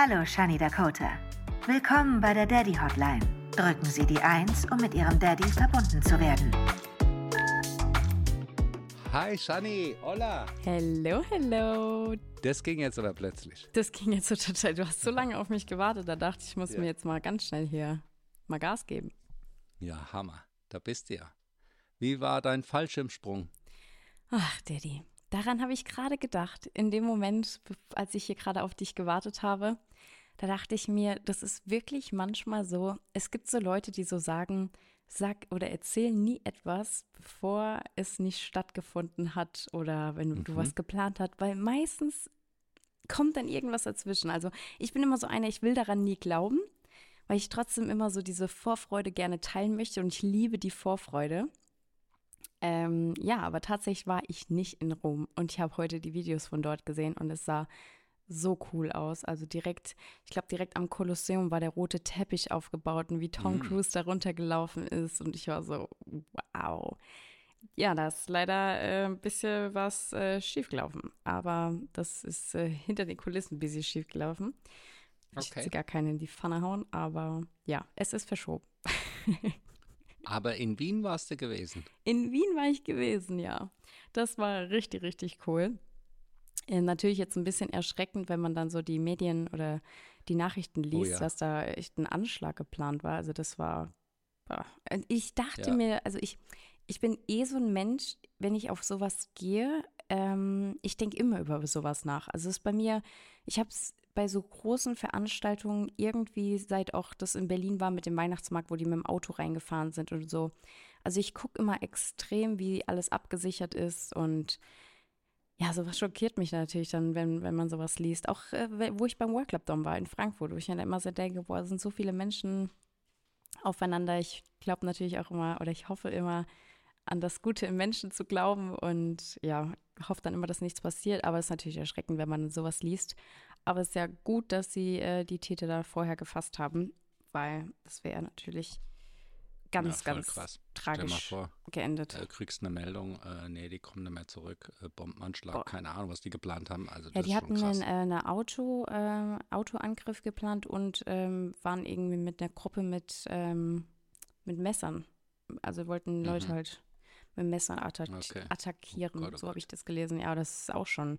Hallo, Shani Dakota. Willkommen bei der Daddy Hotline. Drücken Sie die 1, um mit Ihrem Daddy verbunden zu werden. Hi, Shani. Hola. Hello, hello. Das ging jetzt aber plötzlich. Das ging jetzt so total. Du hast so lange auf mich gewartet, da dachte ich, ich muss Ja. mir jetzt mal ganz schnell hier mal Gas geben. Ja, Hammer. Da bist du ja. Wie war dein Fallschirmsprung? Ach, Daddy, daran habe ich gerade gedacht. In dem Moment, als ich hier gerade auf dich gewartet habe, da dachte ich mir, das ist wirklich manchmal so. Es gibt so Leute, die so sagen, sag oder erzähl nie etwas, bevor es nicht stattgefunden hat oder wenn du was geplant hast, weil meistens kommt dann irgendwas dazwischen. Also ich bin immer so eine, ich will daran nie glauben, weil ich trotzdem immer so diese Vorfreude gerne teilen möchte und ich liebe die Vorfreude. Ähm, ja, aber tatsächlich war ich nicht in Rom und ich habe heute die Videos von dort gesehen und es sah so cool aus. Also direkt, ich glaube, direkt am Kolosseum war der rote Teppich aufgebaut und wie Tom Cruise da runtergelaufen ist und ich war so, wow. Ja, da ist leider äh, ein bisschen was äh, schiefgelaufen, aber das ist äh, hinter den Kulissen ein bisschen schiefgelaufen. Ich will gar keine in die Pfanne hauen, aber ja, es ist verschoben. Aber in Wien warst du gewesen. In Wien war ich gewesen, ja. Das war richtig, richtig cool. Äh, natürlich jetzt ein bisschen erschreckend, wenn man dann so die Medien oder die Nachrichten liest, ja. dass da echt ein Anschlag geplant war. Also das war. Und Ich dachte Ja. mir, also ich, ich bin eh so ein Mensch, wenn ich auf sowas gehe, ähm, ich denke immer über sowas nach. Also es ist bei mir, ich habe es bei so großen Veranstaltungen irgendwie, seit auch das in Berlin war mit dem Weihnachtsmarkt, wo die mit dem Auto reingefahren sind und so. Also ich gucke immer extrem, wie alles abgesichert ist und ja, sowas schockiert mich natürlich dann, wenn, wenn man sowas liest. Auch äh, wo ich beim World Club Dom war in Frankfurt, wo ich dann immer so denke, boah, sind so viele Menschen aufeinander. Ich glaube natürlich auch immer oder ich hoffe immer an das Gute im Menschen zu glauben und ja, hoffe dann immer, dass nichts passiert. Aber es ist natürlich erschreckend, wenn man sowas liest. Aber es ist ja gut, dass sie äh, die Täter da vorher gefasst haben, weil das wäre natürlich ganz, voll ganz krass. Tragisch vor, geendet. äh, kriegst eine Meldung, äh, nee, die kommen nicht mehr zurück, äh, Bombenanschlag, Boah. keine Ahnung, was die geplant haben. Also Ja, die hatten einen äh, eine Auto, äh, Autoangriff geplant und ähm, waren irgendwie mit einer Gruppe mit, ähm, mit Messern. Also wollten Leute halt mit Messern attack Mhm. Okay. attackieren. Oh Gott, oh so habe ich das gelesen. Ja, das ist auch schon.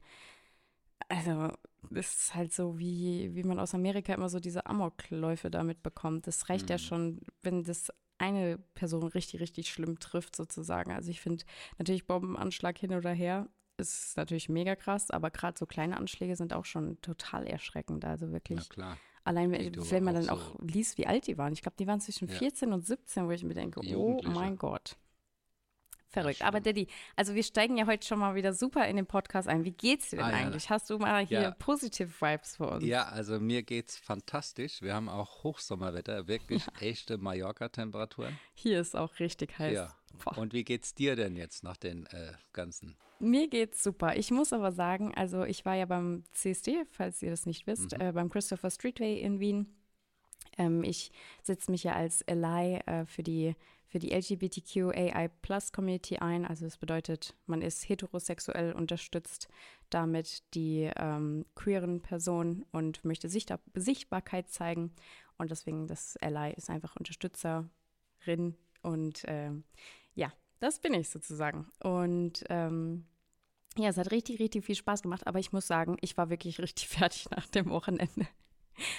Also, das ist halt so, wie, wie man aus Amerika immer so diese Amokläufe damit bekommt. Das reicht ja Mhm. schon, wenn das eine Person richtig, richtig schlimm trifft, sozusagen. Also ich finde natürlich Bombenanschlag hin oder her ist natürlich mega krass, aber gerade so kleine Anschläge sind auch schon total erschreckend. Also Na wirklich, klar. allein Wie wenn, man auch dann so- auch liest, wie alt die waren. Ich glaube, die waren zwischen Ja. 14 und 17, wo ich mir denke, oh mein Gott. Verrückt. Aber Daddy, also wir steigen ja heute schon mal wieder super in den Podcast ein. Wie geht's dir denn Ah, ja. eigentlich? Hast du mal hier Ja. positive Vibes für uns? Ja, also mir geht's fantastisch. Wir haben auch Hochsommerwetter, wirklich echte Mallorca-Temperaturen. Hier ist auch richtig heiß. Ja. Boah. Und wie geht's dir denn jetzt nach den äh, ganzen? Mir geht's super. Ich muss aber sagen, also ich war ja beim CSD, falls ihr das nicht wisst, Mhm. äh, beim Christopher Streetway in Wien. Ähm, ich setze mich ja als Ally äh, für die, für die LGBTQAI-Plus-Community ein. Also das bedeutet, man ist heterosexuell, unterstützt damit die ähm, queeren Personen und möchte Sicht Sichtbarkeit zeigen. Und deswegen, das Ally ist einfach Unterstützerin. Und ähm, ja, das bin ich sozusagen. Und ähm, ja, es hat richtig, richtig viel Spaß gemacht, aber ich muss sagen, ich war wirklich richtig fertig nach dem Wochenende.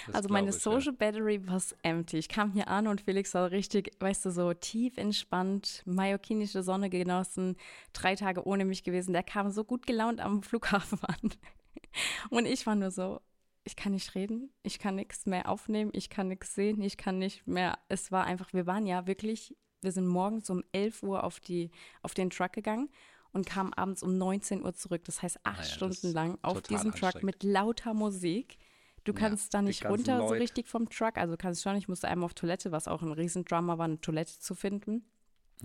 Das also meine ich, ja. Social Battery war empty. Ich kam hier an und Felix war richtig, weißt du, so tief entspannt, mallorquinische Sonne genossen, drei Tage ohne mich gewesen. Der kam so gut gelaunt am Flughafen an. Und ich war nur so, ich kann nicht reden, ich kann nichts mehr aufnehmen, ich kann nichts sehen, ich kann nicht mehr. Es war einfach, wir waren ja wirklich, wir sind morgens um 11 Uhr auf, die, auf den Truck gegangen und kamen abends um 19 Uhr zurück. Das heißt, acht Ah ja, das Stunden lang auf diesem Truck mit lauter Musik. Du Ja, kannst da die nicht runter so Leute. richtig vom Truck. Also kannst schon, ich musste einmal auf Toilette, was auch ein Riesendrama war, eine Toilette zu finden.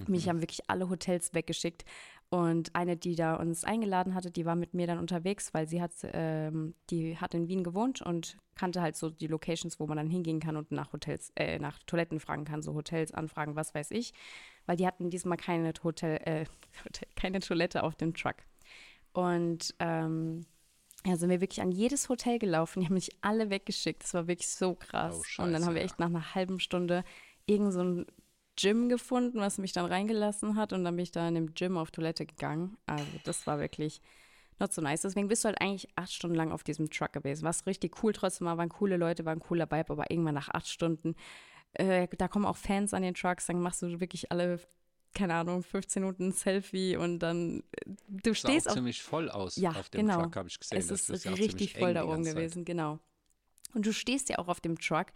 Mich haben wirklich alle Hotels weggeschickt. Und eine, die da uns eingeladen hatte, die war mit mir dann unterwegs, weil sie hat, ähm, die hat in Wien gewohnt und kannte halt so die Locations, wo man dann hingehen kann und nach Hotels, äh, nach Toiletten fragen kann, so Hotels anfragen, was weiß ich. Weil die hatten diesmal keine Hotel, äh, keine Toilette auf dem Truck. Und ähm, ja, sind wir wirklich an jedes Hotel gelaufen. Die haben mich alle weggeschickt. Das war wirklich so krass. Oh, und dann haben wir scheiße, echt nach einer halben Stunde irgend so ein Gym gefunden, was mich dann reingelassen hat. Und dann bin ich da in dem Gym auf Toilette gegangen. Also das war wirklich not so nice. Deswegen bist du halt eigentlich acht Stunden lang auf diesem Truck gewesen. Was richtig cool trotzdem war, waren coole Leute, war ein cooler Vibe, aber irgendwann nach acht Stunden, äh, da kommen auch Fans an den Trucks, dann machst du wirklich alle, keine Ahnung, 15 Minuten ein Selfie und dann, äh, du Sah stehst auch auf ziemlich voll aus ja, auf dem genau. Truck, habe ich gesehen. es Das ist auch richtig voll da oben Zeit. gewesen, genau. Und du stehst ja auch auf dem Truck.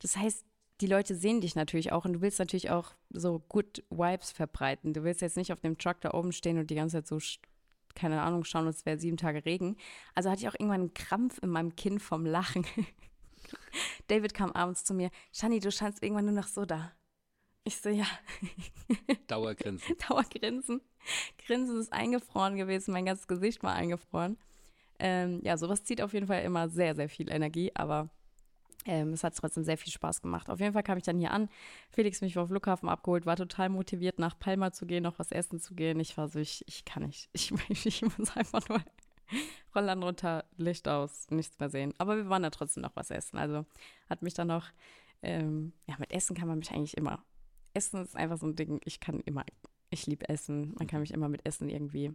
Das heißt, die Leute sehen dich natürlich auch und du willst natürlich auch so Good Vibes verbreiten. Du willst jetzt nicht auf dem Truck da oben stehen und die ganze Zeit so, keine Ahnung, schauen, es wäre sieben Tage Regen. Also hatte ich auch irgendwann einen Krampf in meinem Kinn vom Lachen. David kam abends zu mir, Shani, du scheinst irgendwann nur noch so da. Ich so, ja, Dauergrinsen. Dauergrinsen. Grinsen ist eingefroren gewesen, mein ganzes Gesicht war eingefroren. Ähm, ja, sowas zieht auf jeden Fall immer sehr, sehr viel Energie, aber ähm, es hat trotzdem sehr viel Spaß gemacht. Auf jeden Fall kam ich dann hier an. Felix mich vom Flughafen abgeholt, war total motiviert, nach Palma zu gehen, noch was essen zu gehen. Ich war so, ich, ich kann nicht. Ich, ich muss einfach nur Rollern runter, Licht aus, nichts mehr sehen. Aber wir waren da trotzdem noch was essen. Also hat mich dann noch, ähm, ja, mit Essen kann man mich eigentlich immer. Essen ist einfach so ein Ding, ich kann immer, ich liebe Essen. Man kann mich immer mit Essen irgendwie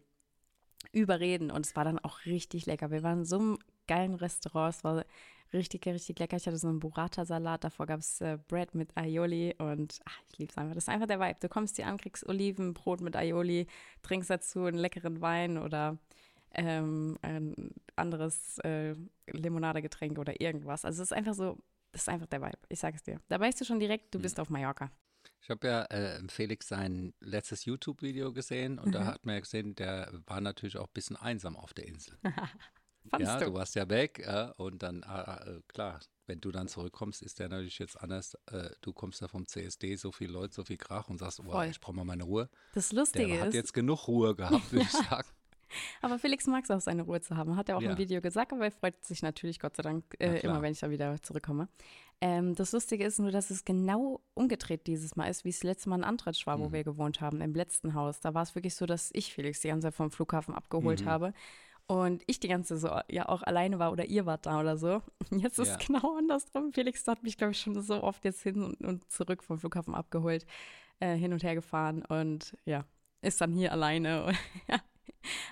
überreden. Und es war dann auch richtig lecker. Wir waren in so einem geilen Restaurant. Es war richtig, richtig lecker. Ich hatte so einen Burrata-Salat. Davor gab es äh, Bread mit Aioli. Und ach, ich liebe es einfach. Das ist einfach der Vibe. Du kommst hier an, kriegst Olivenbrot mit Aioli, trinkst dazu einen leckeren Wein oder ähm, ein anderes äh, Limonadegetränk oder irgendwas. Also es ist einfach so, das ist einfach der Vibe. Ich sage es dir. Da weißt du schon direkt, du bist auf Mallorca. Ich habe ja äh, Felix sein letztes YouTube-Video gesehen und Mhm. da hat man ja gesehen, der war natürlich auch ein bisschen einsam auf der Insel. Fandest ja, du? du warst ja weg äh, und dann, äh, äh, klar, wenn du dann zurückkommst, ist der natürlich jetzt anders. Äh, du kommst da vom CSD, so viele Leute, so viel Krach und sagst, oh, ich brauche mal meine Ruhe. Das Der Lustige hat ist, jetzt genug Ruhe gehabt, würde ich sagen. Aber Felix mag es auch, seine Ruhe zu haben. Hat er auch Ja. im Video gesagt, aber er freut sich natürlich, Gott sei Dank, Na äh, klar. immer, wenn ich da wieder zurückkomme. Ähm, das Lustige ist nur, dass es genau umgedreht dieses Mal ist, wie es letztes Mal in Antratsch war, wo Mhm. wir gewohnt haben, im letzten Haus. Da war es wirklich so, dass ich Felix die ganze Zeit vom Flughafen abgeholt Mhm. habe. Und ich die ganze so ja auch alleine war oder ihr wart da oder so. Jetzt ist Ja. es genau andersrum. Felix hat mich, glaube ich, schon so oft jetzt hin und, und zurück vom Flughafen abgeholt, äh, hin und her gefahren und ja, ist dann hier alleine. ja.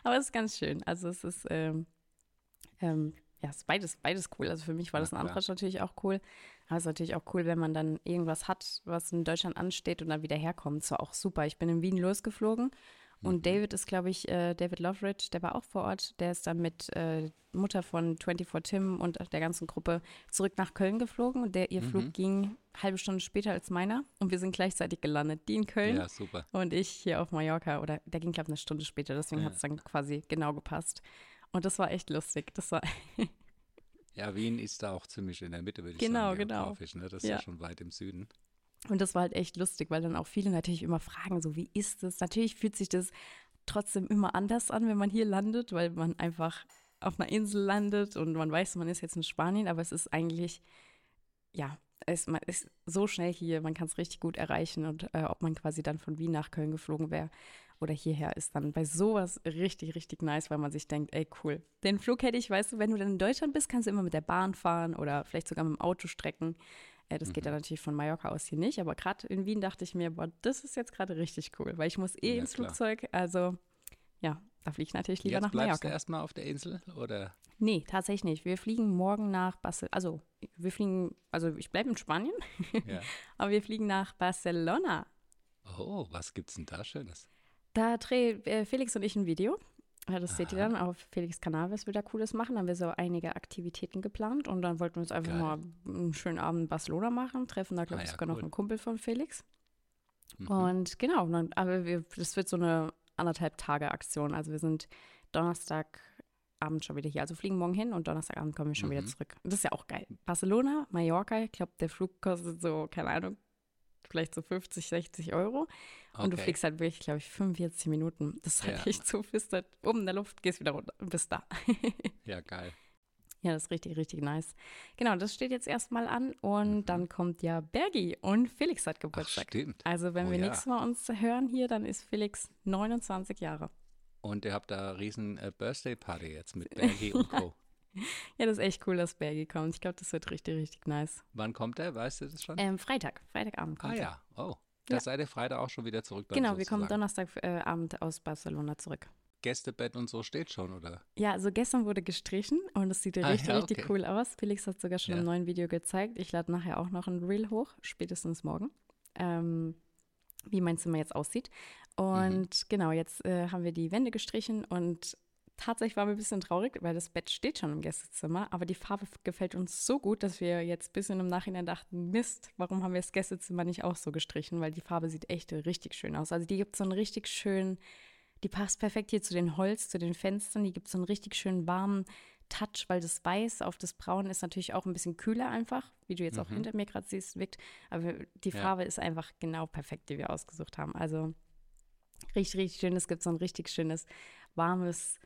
Aber es ist ganz schön. Also es ist, ähm, ähm, ja, ist beides, beides cool. Also für mich war Na das ein. Antrag natürlich auch cool. Aber es ist natürlich auch cool, wenn man dann irgendwas hat, was in Deutschland ansteht und dann wieder herkommt. Das war auch super. Ich bin in Wien losgeflogen und Mhm. David ist, glaube ich, äh, David Loveridge, der war auch vor Ort. Der ist dann mit äh, Mutter von 24 Tim und der ganzen Gruppe zurück nach Köln geflogen. Und der, ihr Mhm. Flug ging halbe Stunde später als meiner. Und wir sind gleichzeitig gelandet. Die in Köln Ja, super. und ich hier auf Mallorca. Oder der ging, glaube ich, eine Stunde später. Deswegen Ja. hat es dann quasi genau gepasst. Und das war echt lustig. Das war, Ja, Wien ist da auch ziemlich in der Mitte, würde ich Genau, sagen. genau. geografisch, Ne? Das ist ja. Ja. schon weit im Süden. Und das war halt echt lustig, weil dann auch viele natürlich immer fragen, so wie ist es? Natürlich fühlt sich das trotzdem immer anders an, wenn man hier landet, weil man einfach auf einer Insel landet und man weiß, man ist jetzt in Spanien, aber es ist eigentlich, ja, es man ist so schnell hier, man kann es richtig gut erreichen und äh, ob man quasi dann von Wien nach Köln geflogen wäre oder hierher, ist dann bei sowas richtig, richtig nice, weil man sich denkt, ey, cool. Den Flug hätte ich, weißt du, wenn du dann in Deutschland bist, kannst du immer mit der Bahn fahren oder vielleicht sogar mit dem Auto strecken. Äh, das geht dann natürlich von Mallorca aus hier nicht, aber gerade in Wien dachte ich mir, boah, das ist jetzt gerade richtig cool, weil ich muss eh Ja, ins klar. Flugzeug, also ja, da fliege ich natürlich lieber Jetzt nach bleibst Mallorca. du erstmal auf der Insel oder? Nee, tatsächlich nicht. Wir fliegen morgen nach Barcelona. Also, wir fliegen, also ich bleibe in Spanien, Ja. aber wir fliegen nach Barcelona. Oh, was gibt's denn da Schönes? Da dreht äh, Felix und ich ein Video. Ja, das seht ihr Aha. dann auf Felix Kanal, was wir da Cooles machen. Da haben wir so einige Aktivitäten geplant und dann wollten wir uns einfach Geil. mal einen schönen Abend in Barcelona machen. Treffen da, glaube Ah ich, ja, sogar noch cool. einen Kumpel von Felix. Mhm. Und genau, dann, aber wir, das wird so eine anderthalb Tage Aktion. Also wir sind Donnerstagabend schon wieder hier. Also fliegen morgen hin und Donnerstagabend kommen wir schon wieder Mhm. zurück. Und das ist ja auch geil. Barcelona, Mallorca, ich glaube, der Flug kostet so, keine Ahnung, vielleicht so 50, 60 Euro. Und du Okay. fliegst halt wirklich, glaube ich, 45 Minuten. Das ist halt Ja. echt so, bist halt oben in der Luft, gehst wieder runter und bist da. Ja, geil. Ja, das ist richtig, richtig nice. Genau, das steht jetzt erstmal an und Mhm. dann kommt ja Bergi und Felix hat Ach, Geburtstag. stimmt. Also wenn Oh wir ja. nächstes Mal uns hören hier, dann ist Felix 29 Jahre. Und ihr habt da riesen äh, Birthday Party jetzt mit Bergi und Co. ja, das ist echt cool, dass Bergi kommt. Ich glaube, das wird richtig, richtig nice. Wann kommt er? Weißt du das schon? Ähm, Freitag, Freitagabend kommt ah er. ja, oh. Da Ja. seid ihr Freitag auch schon wieder zurück. Dann Genau, wir kommen sozusagen. Donnerstagabend aus Barcelona zurück. Gästebett und so steht schon, oder? Ja, also gestern wurde gestrichen und es sieht Ah, richtig, ja, richtig okay. cool aus. Felix hat sogar schon Ja. im neuen Video gezeigt. Ich lade nachher auch noch ein Reel hoch, spätestens morgen, ähm, wie mein Zimmer jetzt aussieht. Und Mhm. genau, jetzt äh, haben wir die Wände gestrichen und tatsächlich waren wir ein bisschen traurig, weil das Bett steht schon im Gästezimmer, aber die Farbe gefällt uns so gut, dass wir jetzt ein bisschen im Nachhinein dachten, Mist, warum haben wir das Gästezimmer nicht auch so gestrichen, weil die Farbe sieht echt richtig schön aus. Also die gibt so einen richtig schönen, die passt perfekt hier zu den Holz, zu den Fenstern, die gibt so einen richtig schönen warmen Touch, weil das Weiß auf das Braun ist natürlich auch ein bisschen kühler einfach, wie du jetzt auch Mhm. hinter mir gerade siehst, wirkt. Aber die Ja. Farbe ist einfach genau perfekt, die wir ausgesucht haben. Also richtig, richtig schön. Es gibt so ein richtig schönes, warmes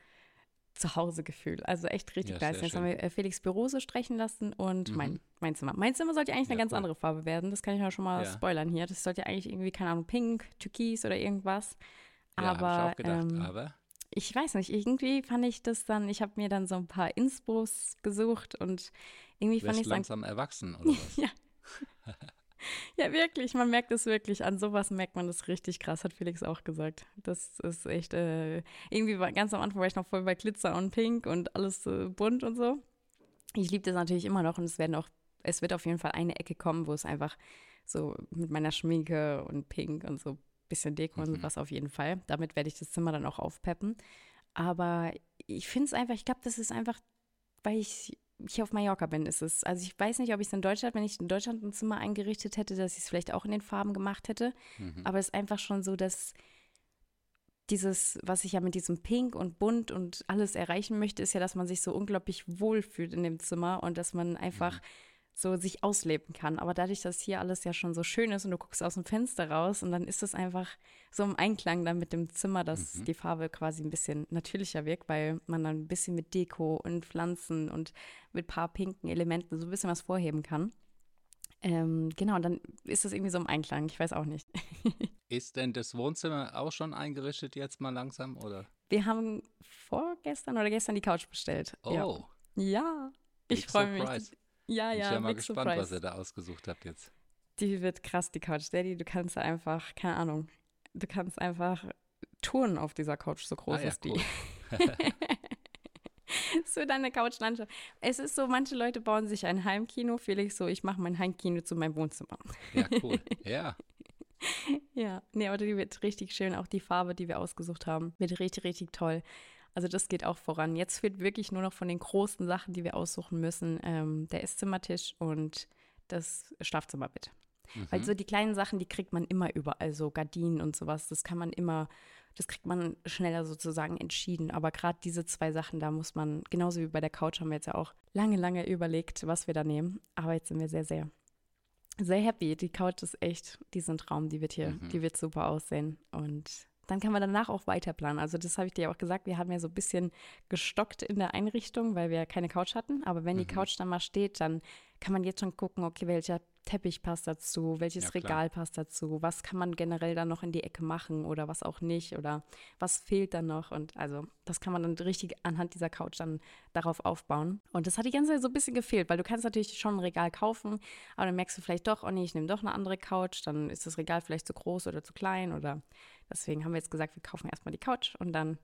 Zuhausegefühl. Also echt richtig Ja, nice. Jetzt haben wir äh, Felix Büro so streichen lassen und Mhm. mein, mein Zimmer. Mein Zimmer sollte eigentlich eine Ja, ganz cool. andere Farbe werden. Das kann ich ja schon mal Ja. spoilern hier. Das sollte eigentlich irgendwie, keine Ahnung, pink, türkis oder irgendwas. Aber ich auch gedacht. ähm, aber ich weiß nicht, irgendwie fand ich das dann, ich habe mir dann so ein paar Inspos gesucht und irgendwie fand ich es dann langsam erwachsen, oder was? Ja. Ja, wirklich, man merkt es wirklich. An sowas merkt man das richtig krass, hat Felix auch gesagt. Das ist echt, äh, irgendwie war, ganz am Anfang war ich noch voll bei Glitzer und Pink und alles äh, bunt und so. Ich liebe das natürlich immer noch und es werden auch, es wird auf jeden Fall eine Ecke kommen, wo es einfach so mit meiner Schminke und Pink und so ein bisschen Deko und Mhm. sowas auf jeden Fall. Damit werde ich das Zimmer dann auch aufpeppen. Aber ich finde es einfach, ich glaube, das ist einfach, weil ich hier auf Mallorca bin, ist es. Also ich weiß nicht, ob ich es in Deutschland, wenn ich in Deutschland ein Zimmer eingerichtet hätte, dass ich es vielleicht auch in den Farben gemacht hätte. Mhm. Aber es ist einfach schon so, dass dieses, was ich ja mit diesem Pink und Bunt und alles erreichen möchte, ist ja, dass man sich so unglaublich wohl fühlt in dem Zimmer und dass man einfach Mhm. So sich ausleben kann. Aber dadurch, dass hier alles ja schon so schön ist und du guckst aus dem Fenster raus und dann ist es einfach so im Einklang dann mit dem Zimmer, dass Mhm. die Farbe quasi ein bisschen natürlicher wirkt, weil man dann ein bisschen mit Deko und Pflanzen und mit ein paar pinken Elementen so ein bisschen was vorheben kann. Ähm, genau, und dann ist es irgendwie so im Einklang. Ich weiß auch nicht. Ist denn das Wohnzimmer auch schon eingerichtet jetzt mal langsam, oder? Wir haben vorgestern oder gestern die Couch bestellt. Oh, Ja, ja. ich freue mich. Ja, Bin ja, ich ja mal gespannt, surprise. was ihr da ausgesucht habt jetzt. Die wird krass, die Couch. Daddy, du kannst einfach, keine Ahnung, du kannst einfach touren auf dieser Couch, so groß Ah ja, ist die. cool. Es wird eine Couchlandschaft. Es ist so, manche Leute bauen sich ein Heimkino. Felix so, ich mache mein Heimkino zu meinem Wohnzimmer. Ja, cool. Ja, Ja, nee, aber die wird richtig schön. Auch die Farbe, die wir ausgesucht haben, wird richtig, richtig toll. Also das geht auch voran. Jetzt fehlt wirklich nur noch von den großen Sachen, die wir aussuchen müssen, ähm, der Esszimmertisch und das Schlafzimmerbett. Weil mhm. so die kleinen Sachen, die kriegt man immer überall, so Gardinen und sowas, das kann man immer, das kriegt man schneller sozusagen entschieden. Aber gerade diese zwei Sachen, da muss man, genauso wie bei der Couch haben wir jetzt ja auch lange, lange überlegt, was wir da nehmen. Aber jetzt sind wir sehr, sehr, sehr happy. Die Couch ist echt, die ist ein Traum, die wird hier, Mhm. die wird super aussehen. Und dann kann man danach auch weiter planen. Also das habe ich dir ja auch gesagt, wir haben ja so ein bisschen gestockt in der Einrichtung, weil wir keine Couch hatten. Aber wenn die Mhm. Couch dann mal steht, dann kann man jetzt schon gucken, okay, welcher Teppich passt dazu, welches Ja. Regal passt dazu, was kann man generell dann noch in die Ecke machen oder was auch nicht oder was fehlt dann noch. Und also das kann man dann richtig anhand dieser Couch dann darauf aufbauen. Und das hat die ganze Zeit so ein bisschen gefehlt, weil du kannst natürlich schon ein Regal kaufen, aber dann merkst du vielleicht doch, oh nee, ich nehme doch eine andere Couch, dann ist das Regal vielleicht zu groß oder zu klein oder deswegen haben wir jetzt gesagt, wir kaufen erstmal die Couch und dann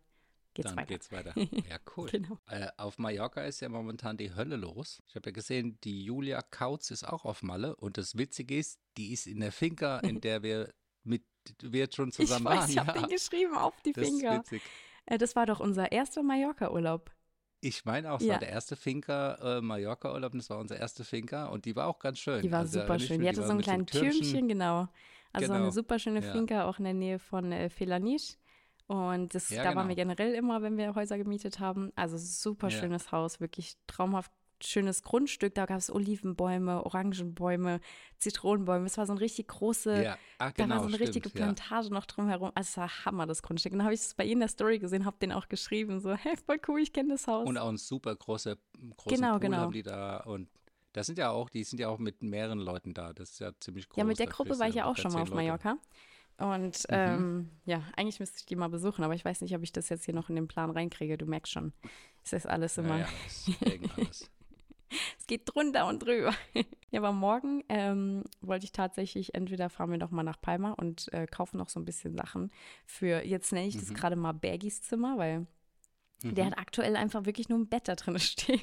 geht's Dann weiter. geht's weiter. Ja, cool. Genau. Äh, auf Mallorca ist ja momentan die Hölle los. Ich habe ja gesehen, die Julia Kautz ist auch auf Malle. Und das Witzige ist, die ist in der Finca, in der wir mit wir jetzt schon Ich zusammen weiß, waren. ich habe ja, den geschrieben auf die das ist Finger. witzig. Äh, das war doch unser erster Mallorca-Urlaub. Ich meine auch, es Ja. war der erste Finca, äh, Mallorca-Urlaub, und das war unser erster Finca und die war auch ganz schön. Die war Also, super ich schön. Die hatte so ein kleines Türmchen. Türmchen, genau. Also Genau, eine super schöne ja. Finca, auch in der Nähe von äh, Felanisch. Und das, Ja, da waren wir genau. generell immer, wenn wir Häuser gemietet haben. Also super Ja. schönes Haus, wirklich traumhaft schönes Grundstück. Da gab es Olivenbäume, Orangenbäume, Zitronenbäume. Es war so ein richtig große, Ja, da genau, war so eine richtige stimmt, ja. Plantage noch drumherum. Also es war Hammer, das Grundstück. Und dann habe ich es bei Ihnen in der Story gesehen, habe den auch geschrieben, so, hey, voll cool, ich kenne das Haus. Und auch ein super große, großen Genau, Pool genau. haben die da und das sind ja auch, die sind ja auch mit mehreren Leuten da. Das ist ja ziemlich groß. ja, mit der da Gruppe war ich ja auch schon mal auf Leute. Und Mhm. ähm, ja, eigentlich müsste ich die mal besuchen, aber ich weiß nicht, ob ich das jetzt hier noch in den Plan reinkriege. Du merkst schon, es ist alles immer, Ja, ja, es geht drunter und drüber. ja, aber morgen ähm, wollte ich tatsächlich, entweder fahren wir noch mal nach Palma und äh, kaufen noch so ein bisschen Sachen für, jetzt nenne ich das Mhm. gerade mal Bergis Zimmer, weil der Mhm. hat aktuell einfach wirklich nur ein Bett da drin stehen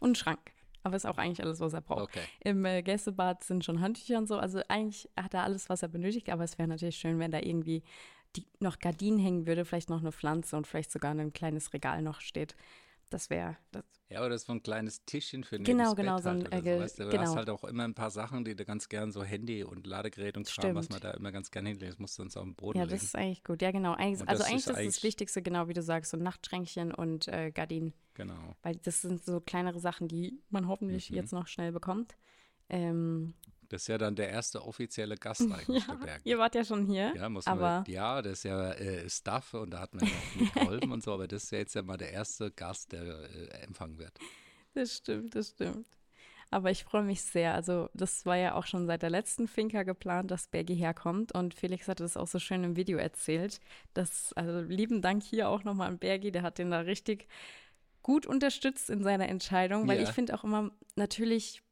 und einen Schrank. Aber ist auch eigentlich alles, was er braucht. Okay. Im äh, Gästebad sind schon Handtücher und so. Also eigentlich hat er alles, was er benötigt. Aber es wäre natürlich schön, wenn da irgendwie die, noch Gardinen hängen würde, vielleicht noch eine Pflanze und vielleicht sogar ein kleines Regal noch steht. Das wäre, das, Ja, oder so ein kleines Tischchen für Genau, das genau, Bett so ein, halt oder äh, ge- weißt genau. hast halt auch immer ein paar Sachen, die du ganz gern, so Handy und Ladegerät und Kram, was man da immer ganz gern hinlegt. Das musst du uns auf den Boden ja, legen. das ist eigentlich gut. Ja, genau. Eigentlich, also das eigentlich ist ist das eigentlich- Wichtigste, genau wie du sagst, so Nachtschränkchen und äh, Gardinen. genau. Weil das sind so kleinere Sachen, die man hoffentlich Mhm. jetzt noch schnell bekommt. Ähm, Das ist ja dann der erste offizielle Gast eigentlich, der Berg. ihr wart ja schon hier. Ja, muss man, ja, das ist ja äh, Stuff und da hat man ja auch mitgeholfen und so, aber das ist ja jetzt ja mal der erste Gast, der äh, empfangen wird. Das stimmt, das stimmt. Aber ich freue mich sehr. Also, das war ja auch schon seit der letzten Finca geplant, dass Bergi herkommt. Und Felix hatte das auch so schön im Video erzählt. Das, also, lieben Dank hier auch nochmal an Bergi. Der hat den da richtig gut unterstützt in seiner Entscheidung. Weil Ja. ich finde auch immer, natürlich,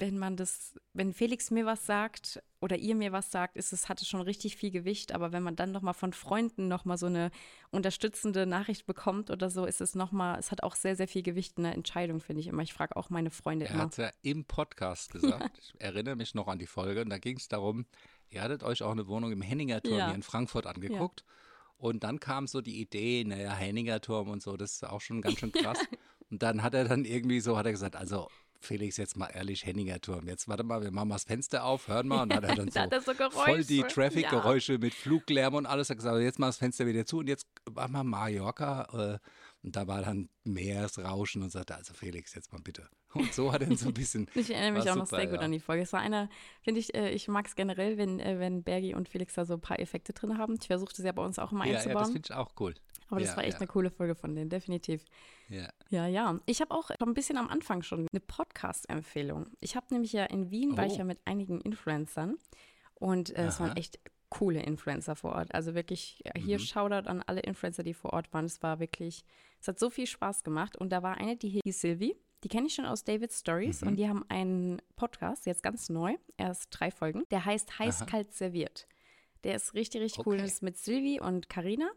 wenn man das, wenn Felix mir was sagt oder ihr mir was sagt, ist es, hat es schon richtig viel Gewicht. Aber wenn man dann nochmal von Freunden nochmal so eine unterstützende Nachricht bekommt oder so, ist es nochmal, es hat auch sehr, sehr viel Gewicht in der Entscheidung, finde ich immer. Ich frage auch meine Freunde Er immer. hat es ja im Podcast gesagt. Ich erinnere mich noch an die Folge und da ging es darum, ihr hattet euch auch eine Wohnung im Henninger Turm Ja. hier in Frankfurt angeguckt. Und dann kam so die Idee, naja, Henninger Turm und so, das ist auch schon ganz schön krass. und dann hat er dann irgendwie so, hat er gesagt, also Felix, jetzt mal ehrlich, Henninger Turm, jetzt warte mal, wir machen mal das Fenster auf, hören mal. Und dann hat er dann Da so, hat er so voll die Geräusche. Traffic-Geräusche mit Fluglärm und alles. Er hat gesagt, jetzt mal das Fenster wieder zu und jetzt machen wir Mallorca. Äh, und da war dann Meeresrauschen und sagte, also Felix, jetzt mal bitte. Und so hat er so ein bisschen. Ich erinnere mich auch noch super, sehr gut ja. an die Folge. Es war einer, finde ich, äh, ich mag es generell, wenn, äh, wenn Bergi und Felix da so ein paar Effekte drin haben. Ich versuche das ja bei uns auch immer ja, ja, das einzubauen. finde ich auch cool. Aber das ja, war echt ja. eine coole Folge von denen, definitiv. Ja. Ja, ja. Ich habe auch schon ein bisschen am Anfang schon eine Podcast-Empfehlung. Ich habe nämlich ja in Wien, war ich Oh. ja mit einigen Influencern und äh, es waren echt coole Influencer vor Ort. Also wirklich, hier Mhm. Shoutout an alle Influencer, die vor Ort waren. Es war wirklich, es hat so viel Spaß gemacht. Und da war eine, die hieß Sylvie. Die kenne ich schon aus David's Stories Mhm. und die haben einen Podcast, jetzt ganz neu, erst drei Folgen. Der heißt Heiß Aha. Kalt Serviert. Der ist richtig, richtig cool. Okay. Das ist mit Sylvie und Karina.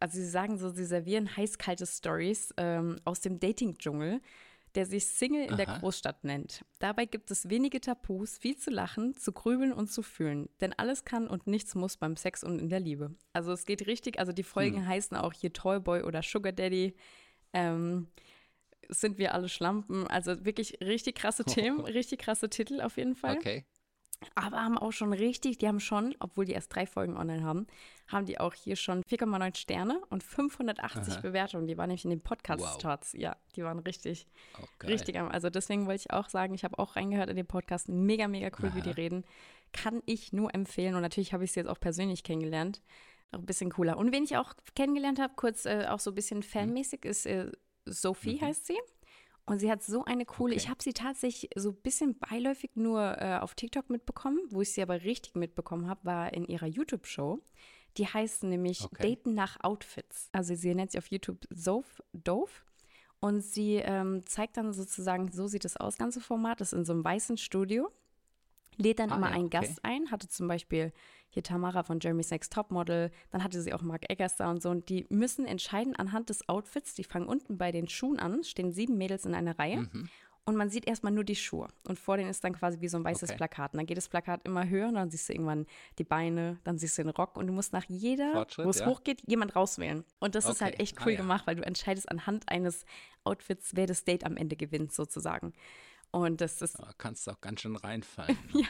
Also sie sagen so, sie servieren heiß-kalte Stories ähm, aus dem Dating-Dschungel, der sich Single in der Aha. Großstadt nennt. Dabei gibt es wenige Tabus, viel zu lachen, zu grübeln und zu fühlen. Denn alles kann und nichts muss beim Sex und in der Liebe. Also es geht richtig, also die Folgen Hm. heißen auch hier Toyboy oder Sugar Daddy. Ähm, sind wir alle Schlampen? Also wirklich richtig krasse Themen, richtig krasse Titel auf jeden Fall Okay. Aber haben auch schon richtig, die haben schon, obwohl die erst drei Folgen online haben, haben die auch hier schon 4,9 Sterne und 580 Aha. Bewertungen. Die waren nämlich in den Wow. Podcast-Charts. Ja, die waren richtig, Oh, richtig am. Also deswegen wollte ich auch sagen, ich habe auch reingehört in den Podcast. Mega, mega cool, wie die Aha. reden. Kann ich nur empfehlen. Und natürlich habe ich sie jetzt auch persönlich kennengelernt. Auch ein bisschen cooler. Und wen ich auch kennengelernt habe, kurz äh, auch so ein bisschen fanmäßig, ist äh, Sophie Mhm. heißt sie. Und sie hat so eine coole, ich Okay. habe sie tatsächlich so ein bisschen beiläufig nur äh, auf TikTok mitbekommen, wo ich sie aber richtig mitbekommen habe, war in ihrer YouTube-Show. Die heißt nämlich Okay. Daten nach Outfits. Also sie nennt sie auf YouTube Soph, Dove. Und sie ähm, zeigt dann sozusagen, so sieht das aus, ganze Format, das ist in so einem weißen Studio. Lädt dann Ah, immer ja, einen okay. Gast ein, hatte zum Beispiel hier Tamara von Jeremy's Next Topmodel, dann hatte sie auch Mark Eggers da und so. Und die müssen entscheiden anhand des Outfits, die fangen unten bei den Schuhen an, stehen sieben Mädels in einer Reihe. Mhm. Und man sieht erstmal nur die Schuhe. Und vor denen ist dann quasi wie so ein weißes Okay. Plakat. Und dann geht das Plakat immer höher und dann siehst du irgendwann die Beine, dann siehst du den Rock und du musst nach jeder, wo es ja. hochgeht, jemand rauswählen. Und das ist halt Okay. echt Ah, cool ja. gemacht, weil du entscheidest anhand eines Outfits, wer das Date am Ende gewinnt, sozusagen. Und das ist, Da kannst du auch ganz schön reinfallen. ja,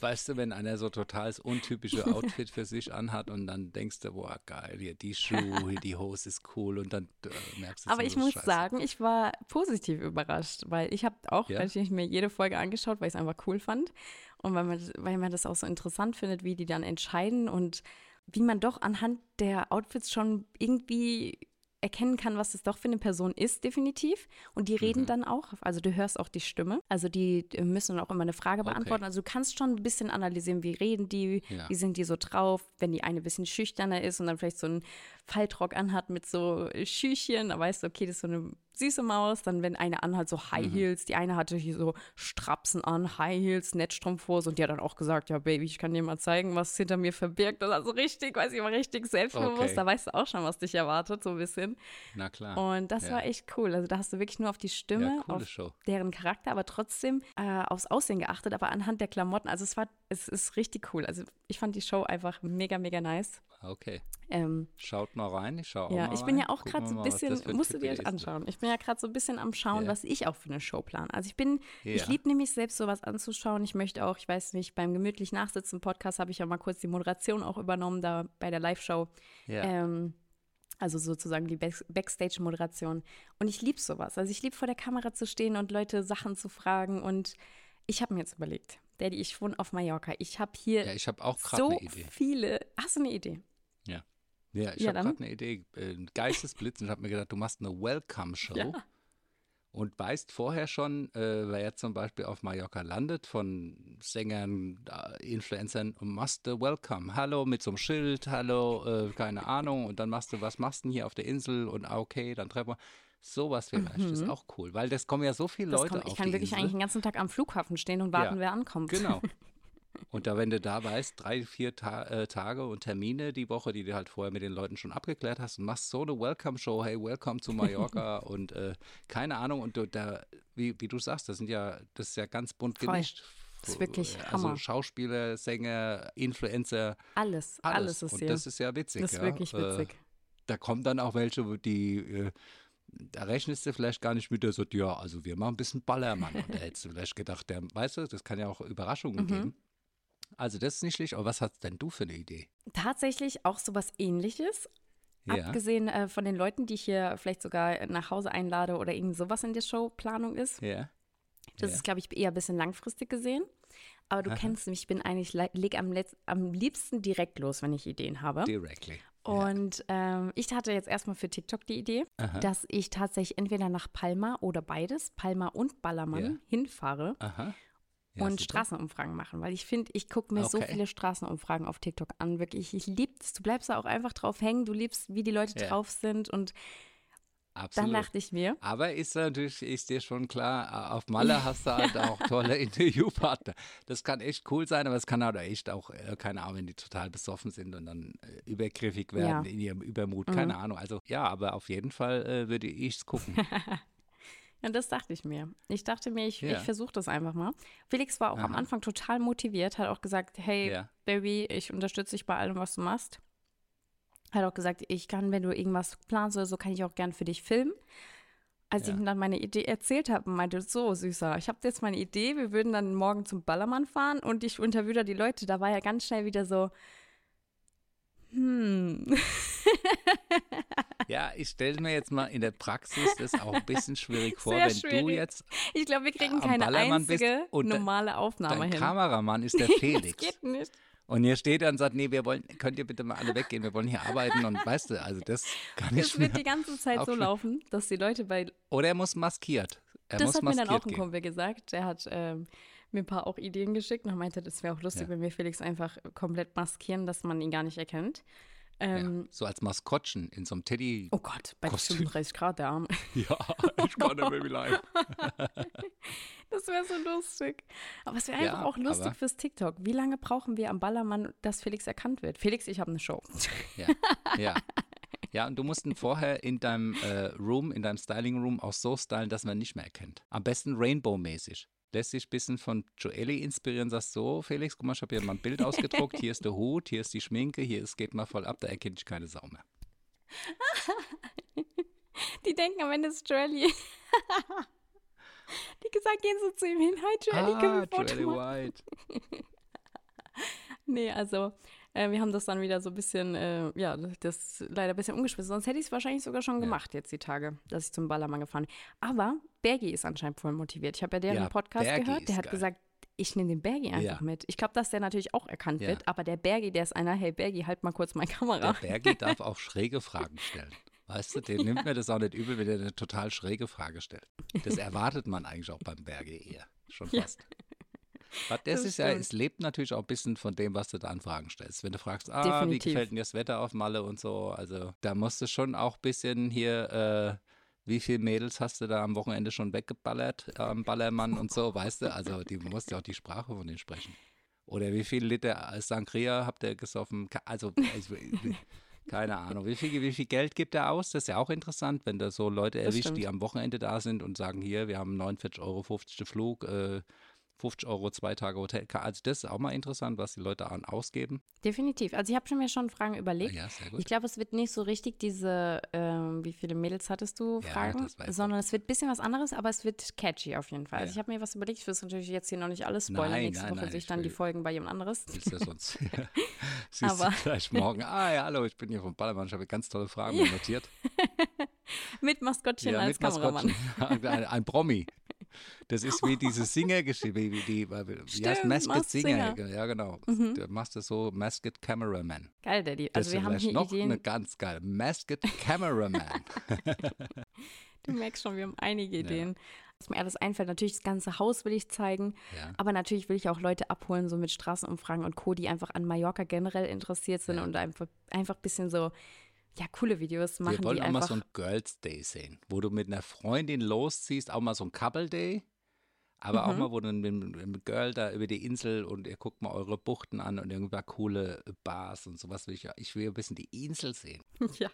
Weißt du, wenn einer so total das untypische Outfit für sich anhat und dann denkst du, boah, geil, hier die Schuhe, die Hose ist cool und dann äh, merkst du Aber so, ich muss Scheiße. sagen, ich war positiv überrascht, weil ich habe auch Ja? natürlich mir jede Folge angeschaut, weil ich es einfach cool fand und weil man, weil man das auch so interessant findet, wie die dann entscheiden und wie man doch anhand der Outfits schon irgendwie erkennen kann, was es doch für eine Person ist, definitiv. Und die reden Mhm. dann auch. Also du hörst auch die Stimme. Also die äh, müssen auch immer eine Frage Okay. beantworten. Also du kannst schon ein bisschen analysieren, wie reden die, Ja. wie sind die so drauf. Wenn die eine ein bisschen schüchterner ist und dann vielleicht so einen Faltrock anhat mit so Schüchchen, da weißt du, okay, das ist so eine süße Maus. Dann wenn eine anhat so High Mhm. Heels, die eine hatte hier so Strapsen an, High Heels, Netzstrumpfhose und die hat dann auch gesagt, ja Baby, ich kann dir mal zeigen, was hinter mir verbirgt. Und also richtig, weiß ich, war richtig selbstbewusst. Okay. Da weißt du auch schon, was dich erwartet, so ein bisschen. Na klar. Und das Ja. war echt cool. Also da hast du wirklich nur auf die Stimme, Ja, auf Show. deren Charakter, aber trotzdem äh, aufs Aussehen geachtet, aber anhand der Klamotten. Also es war, es ist richtig cool. Also ich fand die Show einfach mega, mega nice. Okay. Ähm, Schaut mal rein. Ich schaue auch ja, mal ich bin ja auch gerade so ein bisschen, musst du dir das anschauen. Ich bin ja gerade so ein bisschen am Schauen, Ja. was ich auch für eine Show plane. Also ich bin, ich Ja. liebe nämlich selbst sowas anzuschauen. Ich möchte auch, ich weiß nicht, beim gemütlich Nachsitzen Podcast habe ich ja mal kurz die Moderation auch übernommen, da bei der Live-Show. Ja. Ähm, also sozusagen die Back- Backstage-Moderation. Und ich liebe sowas. Also ich liebe vor der Kamera zu stehen und Leute Sachen zu fragen. Und ich habe mir jetzt überlegt, Daddy, ich wohne auf Mallorca. Ich habe hier ja, ich habe auch gerade so eine Idee. viele. Hast du eine Idee? Ja, ich Ja, habe gerade eine Idee. Äh, Ein Geistesblitz und ich habe mir gedacht, du machst eine Welcome-Show. Ja. Und weißt vorher schon, äh, wer jetzt zum Beispiel auf Mallorca landet, von Sängern, äh, Influencern, und machst du Welcome. Hallo mit so einem Schild, hallo, äh, keine Ahnung. Und dann machst du, was machst du denn hier auf der Insel? Und ah, okay, dann treffen wir. Sowas vielleicht ist auch cool, weil das kommen ja so viele Mhm. Das Leute kommt, auf ich kann die wirklich Insel. eigentlich den ganzen Tag am Flughafen stehen und warten, Ja, wer ankommt. Genau. Und da, wenn du da weißt, drei, vier Ta äh, Tage und Termine die Woche, die du halt vorher mit den Leuten schon abgeklärt hast und machst so eine Welcome-Show, hey, welcome zu Mallorca und äh, keine Ahnung. Und du, da, wie, wie du sagst, das sind ja, das ist ja ganz bunt Voll. gemischt. Das ist wirklich also Hammer. Schauspieler, Sänger, Influencer, Alles, alles, alles. ist und hier. das ist ja witzig. das ist ja. wirklich Äh, witzig. da kommen dann auch welche, die, äh, da rechnest du vielleicht gar nicht mit, der sagt, ja, also wir machen ein bisschen Ballermann. Und da hättest du vielleicht gedacht, der, weißt du, das kann ja auch Überraschungen Mhm. geben. Also das ist nicht schlecht, aber was hast denn du für eine Idee? Tatsächlich auch sowas ähnliches. Ja, Abgesehen äh, von den Leuten, die ich hier vielleicht sogar nach Hause einlade oder irgend sowas in der Showplanung ist. ja, Das Ja. ist, glaube ich, eher ein bisschen langfristig gesehen. Aber du Aha. kennst mich, ich bin eigentlich, le- leg am, am liebsten direkt los, wenn ich Ideen habe. directly. Und ähm, ich hatte jetzt erstmal für TikTok die Idee, Aha. dass ich tatsächlich entweder nach Palma oder beides, Palma und Ballermann, Ja. hinfahre Aha. Ja, und super. Straßenumfragen machen. Weil ich finde, ich gucke mir so Okay. viele Straßenumfragen auf TikTok an. Wirklich, ich liebe es. Du bleibst da auch einfach drauf hängen. Du liebst, wie die Leute Ja. drauf sind. Und Absolut. dann dachte ich mir, Aber ist natürlich, ist dir schon klar, auf Malle hast du halt auch tolle Interviewpartner. Das kann echt cool sein, aber es kann halt echt auch, äh, keine Ahnung, wenn die total besoffen sind und dann äh, übergriffig werden Ja. in ihrem Übermut, Mhm. keine Ahnung. Also ja, aber auf jeden Fall äh, würde ich es gucken. ja, das dachte ich mir. Ich dachte mir, ich, Ja. ich versuche das einfach mal. Felix war auch am Aha. Anfang total motiviert, hat auch gesagt, hey, Ja. Baby, ich unterstütze dich bei allem, was du machst. Hat auch gesagt, ich kann, wenn du irgendwas planst oder so, kann ich auch gern für dich filmen. Als Ja. ich ihm dann meine Idee erzählt habe, meinte so, Süßer, ich habe jetzt meine Idee, wir würden dann morgen zum Ballermann fahren und ich interviewe da die Leute. Da war ja ganz schnell wieder so, hm. Ja, ich stelle mir jetzt mal in der Praxis das auch ein bisschen schwierig vor, Sehr wenn du schwierig. jetzt Ich glaube, wir kriegen keine Ballermann einzige und normale Aufnahme dein hin. Kameramann ist der das Felix. geht nicht. Und hier steht er und sagt, nee, wir wollen, könnt ihr bitte mal alle weggehen, wir wollen hier arbeiten und weißt du, also das kann ich Es mir. wird die ganze Zeit so laufen, dass die Leute bei Oder er muss maskiert. Er das muss hat mir dann auch ein gehen. Kumpel gesagt. Der hat ähm, mir ein paar auch Ideen geschickt und meinte, das wäre auch lustig, Ja. wenn wir Felix einfach komplett maskieren, dass man ihn gar nicht erkennt. Ähm, ja, so als Maskottchen in so einem Teddy. Oh Gott, bei Kostüm. 35 Grad der Arm. Ja, ich kann nicht mehr live. Das wäre so lustig. Aber es wäre Ja, einfach auch lustig fürs TikTok. Wie lange brauchen wir am Ballermann, dass Felix erkannt wird? Felix, ich habe eine Show. Ja, ja. Ja, und du musst ihn vorher in deinem äh, Room, in deinem Styling Room auch so stylen, dass man ihn nicht mehr erkennt. Am besten Rainbow-mäßig. Lässt sich ein bisschen von Joelli inspirieren, sagst so, Felix, guck mal, ich habe hier mal ein Bild ausgedruckt, hier ist der Hut, hier ist die Schminke, hier ist, geht mal voll ab, da erkennt ich keine Sau mehr. Die denken am Ende ist Joelly. Die gesagt, gehen so zu ihm hin. Hi können wir ah, Joelli machen? White. Nee, also äh, wir haben das dann wieder so ein bisschen, äh, ja, das leider ein bisschen umgeschmissen. Sonst hätte ich es wahrscheinlich sogar schon Ja. gemacht jetzt die Tage, dass ich zum Ballermann gefahren bin. Aber Bergi ist anscheinend voll motiviert. Ich habe ja deren Ja, Podcast Bergi gehört. Der hat geil. gesagt, ich nehme den Bergi einfach Ja. mit. Ich glaube, dass der natürlich auch erkannt wird. Aber der Bergi, der ist einer, hey Bergi, halt mal kurz meine Kamera. Der Bergi darf auch schräge Fragen stellen. Weißt du, den nimmt mir das auch nicht übel, wenn er eine total schräge Frage stellt. Das erwartet man eigentlich auch beim Berge eher. Schon fast. Ja. Das, das, ist ja, es lebt natürlich auch ein bisschen von dem, was du da an Fragen stellst. Wenn du fragst, ah, Definitiv. wie gefällt dir das Wetter auf Malle und so, also da musst du schon auch ein bisschen hier, äh, wie viele Mädels hast du da am Wochenende schon weggeballert am Ballermann und so, weißt du? Also die musst ja auch die Sprache von denen sprechen. Oder wie viel Liter Sangria habt ihr gesoffen? Also, ich, keine Ahnung. Wie viel, wie viel Geld gibt er aus? Das ist ja auch interessant, wenn da so Leute erwischt, die am Wochenende da sind und sagen, hier, wir haben 49,50 Euro Flug, äh, 50 Euro zwei Tage Hotel. Also das ist auch mal interessant, was die Leute an ausgeben. Definitiv. Also ich habe schon mir schon Fragen überlegt. Ja, sehr gut. Ich glaube, es wird nicht so richtig diese, ähm, wie viele Mädels hattest du, Fragen, ja, sondern es wird ein bisschen was anderes, aber es wird catchy auf jeden Fall. Also ja. Also ich habe mir was überlegt. Ich will natürlich jetzt hier noch nicht alles spoilern. Nein, Nächste nein, Woche sehe ich dann die Folgen bei jemand anderes. Ist ja sonst. Siehst aber. du gleich morgen. Ah ja, hallo, ich bin hier vom Ballermann. Ich habe ganz tolle Fragen notiert. mit Maskottchen ja, als mit Kameramann. Maskottchen. ein, ein Promi. Das ist wie diese Singergeschichte, wie, die, wie heißt Masked Singer. Singer. Ja, genau. Mhm. Du machst das so Masked Cameraman. Geil, Daddy. Also das wir haben hier noch Ideen. eine ganz geile Masked Cameraman. du merkst schon, wir haben einige Ideen. Ja. Was mir alles einfällt, natürlich das ganze Haus will ich zeigen, ja. aber natürlich will ich auch Leute abholen, so mit Straßenumfragen und Co., die einfach an Mallorca generell interessiert sind ja. und einfach, einfach ein bisschen so ja, coole Videos machen. Wir wollen die auch einfach mal so ein Girls Day sehen, wo du mit einer Freundin losziehst, auch mal so ein Couple Day aber mhm. auch mal, wo dann mit dem Girl da über die Insel und ihr guckt mal eure Buchten an und irgendwann coole Bars und sowas. Will ich, ich will ein bisschen die Insel sehen. Ja.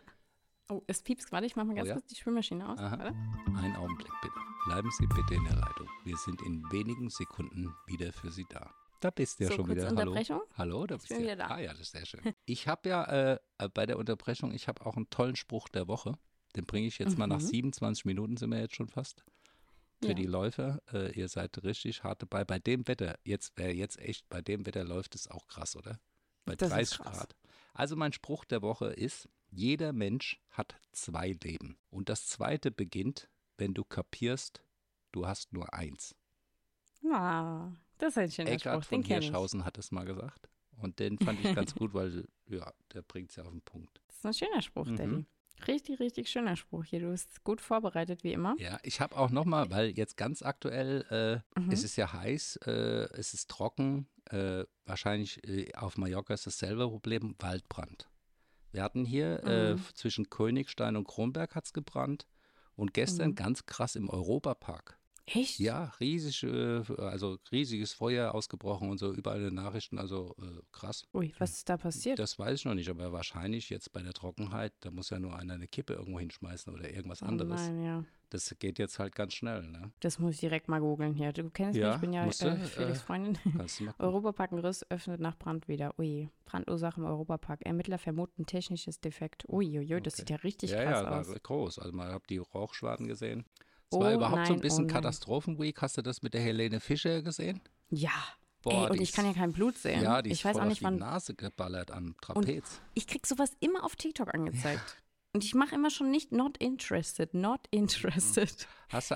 Oh, es piepst gerade. Ich mache mal ganz oh, ja? kurz die Spülmaschine aus. Einen Augenblick bitte. Bleiben Sie bitte in der Leitung. Wir sind in wenigen Sekunden wieder für Sie da. Da bist du ja so, schon wieder. Hallo. Hallo, da bist du. Ja. Ah ja, das ist sehr schön. Ich habe ja äh, bei der Unterbrechung, ich habe auch einen tollen Spruch der Woche. Den bringe ich jetzt mhm. mal nach 27 mhm. Minuten, sind wir jetzt schon fast für ja. die Läufer. Äh, ihr seid richtig hart dabei. Bei dem Wetter, jetzt wäre jetzt echt, bei dem Wetter läuft es auch krass, oder? Bei das 30 Grad. Also mein Spruch der Woche ist, jeder Mensch hat zwei Leben. Und das zweite beginnt, wenn du kapierst, du hast nur eins. Ah, das ist ein schöner Eckhard Spruch. von Hirschhausen hat es mal gesagt. Und den fand ich ganz gut, weil, ja, der bringt es ja auf den Punkt. Das ist ein schöner Spruch, mhm. Daddy. Richtig, richtig schöner Spruch hier. Du bist gut vorbereitet, wie immer. Ja, ich habe auch nochmal, weil jetzt ganz aktuell, äh, mhm. es ist ja heiß, äh, es ist trocken. Äh, wahrscheinlich äh, auf Mallorca ist dasselbe Problem, Waldbrand. Wir hatten hier äh, mhm. zwischen Königstein und Kronberg hat es gebrannt. Und gestern mhm. ganz krass im Europapark. Echt? Ja, riesig, äh, also riesiges Feuer ausgebrochen und so, überall in den Nachrichten, also äh, krass. Ui, was ist da passiert? Das weiß ich noch nicht, aber wahrscheinlich jetzt bei der Trockenheit, da muss ja nur einer eine Kippe irgendwo hinschmeißen oder irgendwas oh anderes. Nein, ja. Das geht jetzt halt ganz schnell, ne? Das muss ich direkt mal googeln hier. Du kennst ja, mich, ich bin ja äh, Felix äh, Freundin. Europapark in Riss öffnet nach Brand wieder. Ui, Brandursache im Europapark. Ermittler vermuten technisches Defekt. Ui, ui, ui das okay. sieht ja richtig ja, krass ja, aus. Ja, groß. Also man hat die Rauchschwaden gesehen. Es war oh überhaupt nein, so ein bisschen oh Katastrophenweek. Hast du das mit der Helene Fischer gesehen? Ja. Boah, Ey, und ich kann ja kein Blut sehen. Ja, die ich ist weiß voll auch nicht, auf die Nase geballert am Trapez. Ich krieg sowas immer auf TikTok angezeigt. Ja. Und ich mache immer schon nicht not interested, not interested.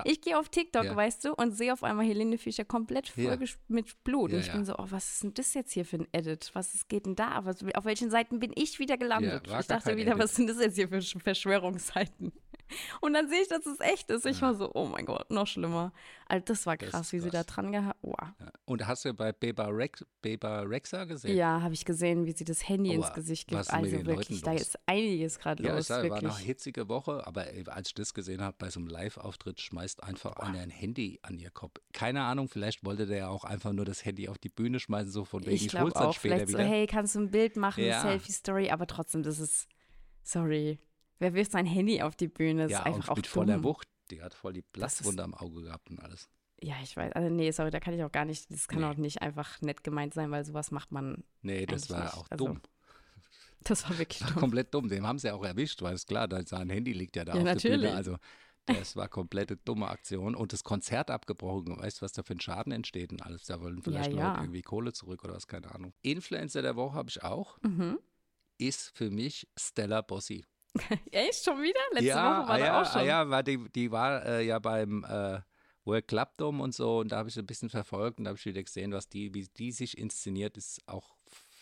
Ich gehe auf TikTok, ja. weißt du, und sehe auf einmal Helene Fischer komplett voll ja. mit Blut. Und ich bin so, oh, was ist denn das jetzt hier für ein Edit? Was geht denn da? Was, auf welchen Seiten bin ich wieder gelandet? ich dachte wieder, Edit. was sind das jetzt hier für Verschwörungsseiten? Und dann sehe ich, dass es echt ist. Ich war so, oh mein Gott, noch schlimmer. Also das war krass, das wie krass. sie da dran gehabt. Oh. Und hast du bei Beba, Rex, Beba Rexa gesehen? Ja, habe ich gesehen, wie sie das Handy oh, ins Gesicht gibt. Also wirklich, da ist einiges gerade ja, los. Ja, war eine hitzige Woche, aber als ich das gesehen habe, bei so einem Live-Auftritt schmeißt einfach einer ein Handy an ihr Kopf. Keine Ahnung, vielleicht wollte der ja auch einfach nur das Handy auf die Bühne schmeißen, so von wegen, ich, ich hol's dann später vielleicht wieder. So, hey, kannst du ein Bild machen, ja. Selfie-Story, aber trotzdem, das ist, sorry. Wer wirft sein Handy auf die Bühne? Das ja, ist einfach und mit auch voller Wucht. Die hat voll die Platzwunde am Auge gehabt und alles. Ja, ich weiß. Also nee, sorry, da kann ich auch gar nicht. Das kann nee. auch nicht einfach nett gemeint sein, weil sowas macht man. Nee, das war nicht. auch also, dumm. Das war wirklich war dumm. komplett dumm. Dem haben sie auch erwischt, weil es klar, sein Handy liegt ja da ja, auf natürlich. der Bühne. Also das war komplette dumme Aktion. Und das Konzert abgebrochen. Weißt du, was da für ein Schaden entsteht und alles? Da wollen vielleicht ja, Leute irgendwie Kohle zurück oder was, keine Ahnung. Influencer der Woche habe ich auch. Mhm. Ist für mich Stella Bossi. Echt schon wieder? Letzte ja, Woche war ah, ja, auch schon. Ah, ja, war die, die war äh, ja beim äh, World Club Dome und so und da habe ich ein bisschen verfolgt und da habe ich wieder gesehen, was die, wie die sich inszeniert, ist auch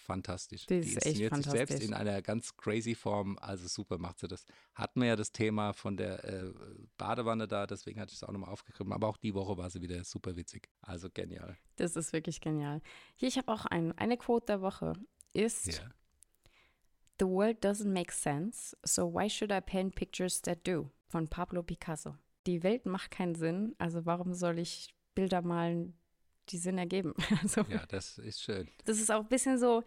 fantastisch. Die ist echt inszeniert sich selbst in einer ganz crazy Form. Also super macht sie das. Hatten wir ja das Thema von der äh, Badewanne da, deswegen hatte ich es auch nochmal aufgegriffen. Aber auch die Woche war sie wieder super witzig. Also genial. Das ist wirklich genial. Hier, ich habe auch ein, eine Quote der Woche. Ist Ja. The world doesn't make sense, so why should I paint pictures that do? Von Pablo Picasso. Die Welt macht keinen Sinn, also warum soll ich Bilder malen, die Sinn ergeben? Also, ja, das ist schön. das ist auch ein bisschen so,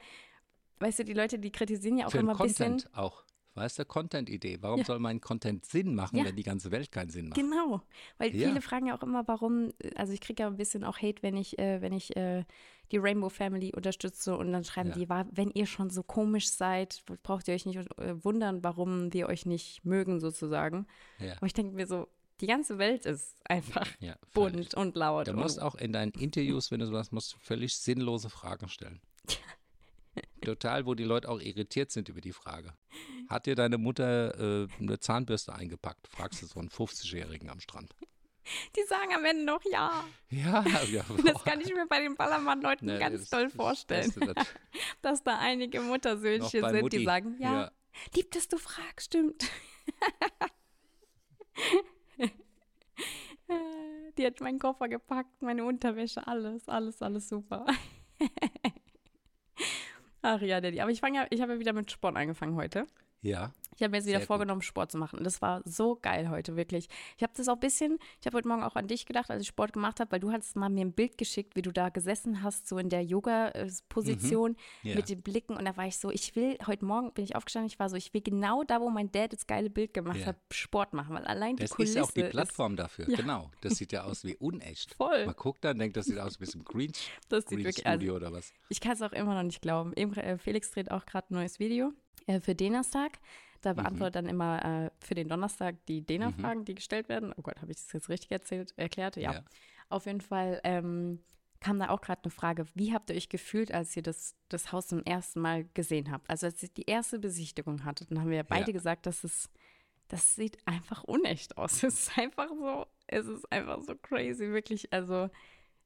weißt du, die Leute, die kritisieren ja auch Für immer ein bisschen. Content auch. Weißt du, Content-Idee. Warum Ja. soll mein Content Sinn machen, Ja. wenn die ganze Welt keinen Sinn macht? Genau, weil Ja. viele fragen ja auch immer, warum, also ich kriege ja ein bisschen auch Hate, wenn ich, äh, wenn ich äh, die Rainbow Family unterstütze und dann schreiben die, "Wa- wenn ihr schon so komisch seid, braucht ihr euch nicht wundern, warum wir euch nicht mögen sozusagen. Aber ich denke mir so, die ganze Welt ist einfach Ja, bunt und laut. Du musst auch in deinen Interviews, wenn du sowas musst, völlig sinnlose Fragen stellen. Total, wo die Leute auch irritiert sind über die Frage. Hat dir deine Mutter äh, eine Zahnbürste eingepackt? Fragst du so einen 50-Jährigen am Strand. die sagen am Ende noch ja. Ja, ja. Das kann ich mir bei den Ballermann-Leuten Ne, ganz das- toll das vorstellen, Beste, das- dass da einige Muttersöhnchen sind, Mutti. die sagen, ja, lieb, dass du fragst, stimmt. Die hat meinen Koffer gepackt, meine Unterwäsche, alles, alles, alles super. Ach ja, Daddy. Aber ich fange ja, ich habe ja wieder mit Sport angefangen heute. Ja, Ich habe mir jetzt wieder Sehr gut. vorgenommen, Sport zu machen. Und das war so geil heute, wirklich. Ich habe das auch ein bisschen, ich habe heute Morgen auch an dich gedacht, als ich Sport gemacht habe, weil du hattest mal mir ein Bild geschickt, wie du da gesessen hast, so in der Yoga-Position Mhm. Ja. mit den Blicken. Und da war ich so, ich will, heute Morgen bin ich aufgestanden, ich war so, ich will genau da, wo mein Dad das geile Bild gemacht Ja. hat, Sport machen, weil allein die das Kulisse ist ja auch die ist- Plattform dafür. Ja. Genau. Das sieht ja aus wie unecht. Voll. Man guckt dann, denkt, das sieht aus wie ein Green, Das sieht Green wirklich, also, Studio oder was. Ich kann es auch immer noch nicht glauben. Äh, Felix dreht auch gerade ein neues Video äh, für Donnerstag. Da beantwortet dann immer äh, für den Donnerstag die Dena-Fragen, die gestellt werden. Oh Gott, habe ich das jetzt richtig erzählt, erklärt? Ja. Ja. Auf jeden Fall ähm, kam da auch gerade eine Frage. Wie habt ihr euch gefühlt, als ihr das, das Haus zum ersten Mal gesehen habt? Also als ihr die erste Besichtigung hattet, dann haben wir ja beide Ja. gesagt, dass es das sieht einfach unecht aus. Es ist einfach so, es ist einfach so crazy, wirklich. Also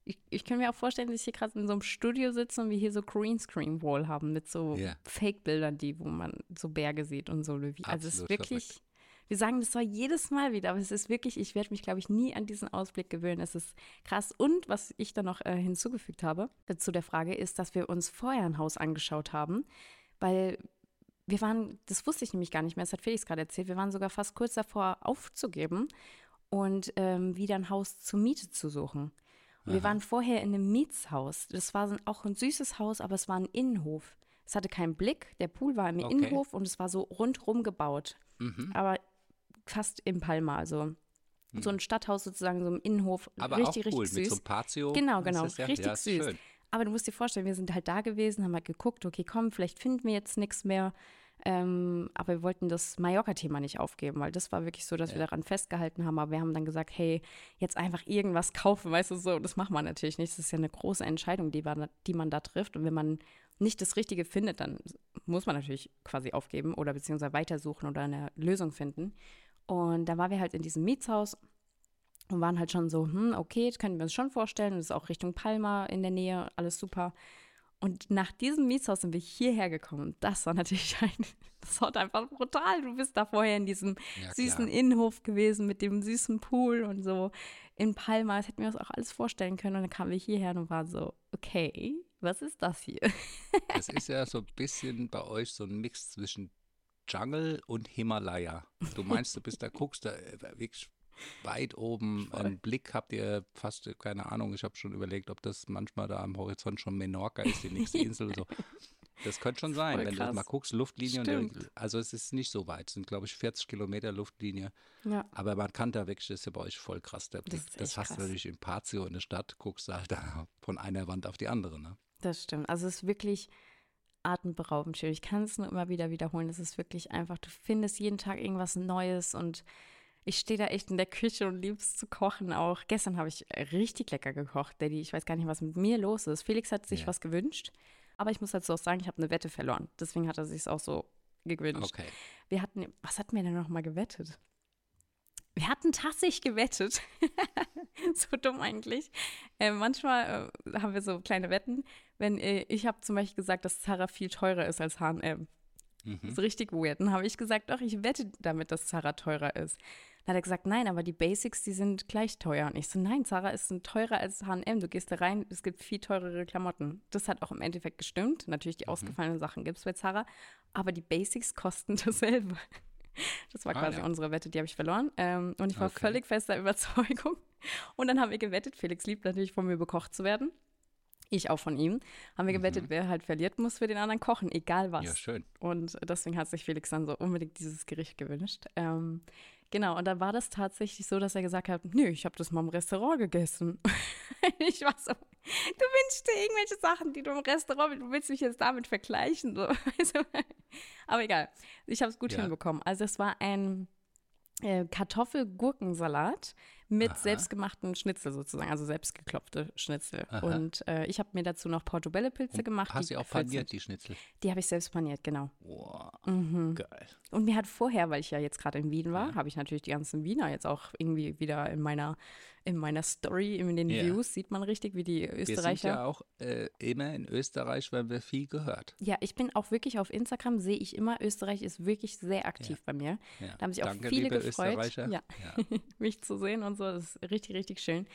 ich, ich kann mir auch vorstellen, dass ich hier gerade in so einem Studio sitze und wir hier so Greenscreen-Wall haben mit so Ja. Fake-Bildern, die, wo man so Berge sieht und so Löwy. Also es ist wirklich, verrückt. wir sagen das zwar jedes Mal wieder, aber es ist wirklich, ich werde mich, glaube ich, nie an diesen Ausblick gewöhnen. Es ist krass. Und was ich dann noch äh, hinzugefügt habe äh, zu der Frage, ist, dass wir uns vorher ein Haus angeschaut haben, weil wir waren, das wusste ich nämlich gar nicht mehr, das hat Felix gerade erzählt, wir waren sogar fast kurz davor aufzugeben und ähm, wieder ein Haus zur Miete zu suchen. Wir waren vorher in einem Mietshaus. Das war so- auch ein süßes Haus, aber es war ein Innenhof. Es hatte keinen Blick, der Pool war im Okay. Innenhof und es war so rundrum gebaut. Mhm. Aber fast im Palma, also so ein Stadthaus sozusagen, so im Innenhof. Aber richtig, auch cool, richtig mit süß. so einem Patio. Genau, genau, das ja? richtig ja, süß. Schön. Aber du musst dir vorstellen, wir sind halt da gewesen, haben halt geguckt, okay, komm, vielleicht finden wir jetzt nichts mehr. Ähm, aber wir wollten das Mallorca-Thema nicht aufgeben, weil das war wirklich so, dass wir daran festgehalten haben. Aber wir haben dann gesagt, hey, jetzt einfach irgendwas kaufen, weißt du so. Das macht man natürlich nicht. Das ist ja eine große Entscheidung, die man, die man da trifft. Und wenn man nicht das Richtige findet, dann muss man natürlich quasi aufgeben oder beziehungsweise weitersuchen oder eine Lösung finden. Und da waren wir halt in diesem Mietshaus und waren halt schon so, hm, okay, das können wir uns schon vorstellen. Es ist auch Richtung Palma in der Nähe, alles super. Und nach diesem Mietshaus sind wir hierher gekommen. Das war natürlich ein, das war einfach brutal. Du bist da vorher in diesem Ja, süßen. Innenhof gewesen mit dem süßen Pool und so in Palma. Das hätten wir uns auch alles vorstellen können. Und dann kamen wir hierher und waren so, okay, was ist das hier? Das ist ja so ein bisschen bei euch so ein Mix zwischen Jungle und Himalaya. Du meinst, du bist da, guckst da äh, wirklich weit oben, Voll. einen Blick habt ihr fast, keine Ahnung, ich habe schon überlegt, ob das manchmal da am Horizont schon Menorca ist, die nächste Insel. So. Das könnte schon sein, Voll wenn du krass. mal guckst, Luftlinie. Und der, also es ist nicht so weit, es sind glaube ich 40 Kilometer Luftlinie. Ja. Aber man kann da wirklich, das ist ja bei euch voll krass, der Blick. Das, echt hast du krass. natürlich in Patio in der Stadt, guckst du halt da von einer Wand auf die andere. Ne? Das stimmt. Also es ist wirklich atemberaubend schön. Ich kann es nur immer wieder wiederholen. Es ist wirklich einfach, du findest jeden Tag irgendwas Neues und ich stehe da echt in der Küche und liebe es zu kochen auch. Gestern habe ich richtig lecker gekocht, Daddy. Ich weiß gar nicht, was mit mir los ist. Felix hat sich Ja. was gewünscht, aber ich muss dazu auch sagen, ich habe eine Wette verloren. Deswegen hat er sich auch so gewünscht. Okay. Wir hatten, was hatten wir denn noch mal gewettet? wir hatten tatsächlich gewettet. so dumm eigentlich. Äh, manchmal äh, haben wir so kleine Wetten. Wenn äh, ich habe zum Beispiel gesagt, dass Zara viel teurer ist als H&M. Mhm. Das ist richtig weird. Dann habe ich gesagt, doch, ich wette damit, dass Zara teurer ist. Dann hat er gesagt, nein, aber die Basics, die sind gleich teuer. Und ich so, nein, Zara ist teurer als H&M. Du gehst da rein, es gibt viel teurere Klamotten. Das hat auch im Endeffekt gestimmt. Natürlich, die ausgefallenen Sachen gibt es bei Zara. Aber die Basics kosten dasselbe. Das war Ah, quasi ja. unsere Wette, die habe ich verloren. Ähm, und ich war Okay. völlig fester Überzeugung. Und dann haben wir gewettet, Felix liebt natürlich von mir bekocht zu werden. Ich auch von ihm. Haben wir gewettet, wer halt verliert, muss für den anderen kochen, egal was. Mhm. Ja, schön. Und deswegen hat sich Felix dann so unbedingt dieses Gericht gewünscht. Ähm, genau, und dann war das tatsächlich so, dass er gesagt hat, nö, ich habe das mal im Restaurant gegessen. ich war so, du wünschst dir irgendwelche Sachen, die du im Restaurant, du willst mich jetzt damit vergleichen. So. Aber egal, ich habe es gut Ja. hinbekommen. Also es war ein äh, Kartoffel-Gurkensalat mit Aha. selbstgemachten Schnitzel sozusagen, also selbstgeklopfte Schnitzel. Aha. Und äh, ich habe mir dazu noch Portobello-Pilze gemacht. Hast du auch paniert, die Schnitzel? Die habe ich selbst paniert, genau. Wow, Mhm. geil. Und mir hat vorher, weil ich ja jetzt gerade in Wien war, habe ich natürlich die ganzen Wiener jetzt auch irgendwie wieder in meiner, in meiner Story, in den Ja. Views, sieht man richtig, wie die Wir sind Österreicher. ja auch äh, immer in Österreich, weil wir viel gehört. Ja, ich bin auch wirklich auf Instagram, sehe ich immer, Österreich ist wirklich sehr aktiv bei mir. Ja. Da haben sich auch Danke, viele gefreut, Österreicher. ja, Ja. mich zu sehen und so. Das ist richtig, richtig schön.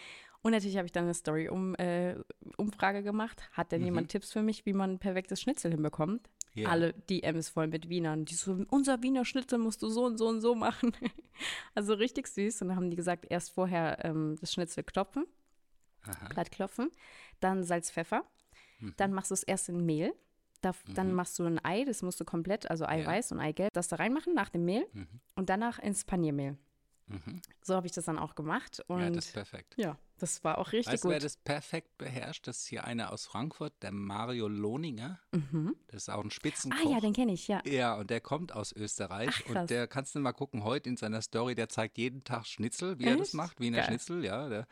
Und natürlich habe ich dann eine Story-Umfrage äh, Umfrage gemacht. Hat denn jemand Tipps für mich, wie man ein perfektes Schnitzel hinbekommt? Ja. Alle DMs voll mit Wienern. Die so, unser Wiener Schnitzel musst du so und so und so machen. also richtig süß. Und dann haben die gesagt, erst vorher ähm, das Schnitzel klopfen, Aha. platt klopfen, dann Salz, Pfeffer. Mhm. Dann machst du es erst in Mehl. Da, Dann machst du ein Ei, das musst du komplett, also Eiweiß und Eigelb, das da reinmachen nach dem Mehl Mhm. und danach ins Paniermehl. Mhm. So habe ich das dann auch gemacht. Und Ja, das ist perfekt. ja, das war auch richtig Weißt du, wer gut. das perfekt beherrscht? Das ist hier einer aus Frankfurt, der Mario Lohninger. Mhm. Das ist auch ein Spitzenkoch. Ah ja, den kenne ich, ja. Ja, und der kommt aus Österreich. Ach, und der kannst du mal gucken, heute in seiner Story, der zeigt jeden Tag Schnitzel, wie er das Echt? macht, Wiener Geil. Schnitzel, ja. Der,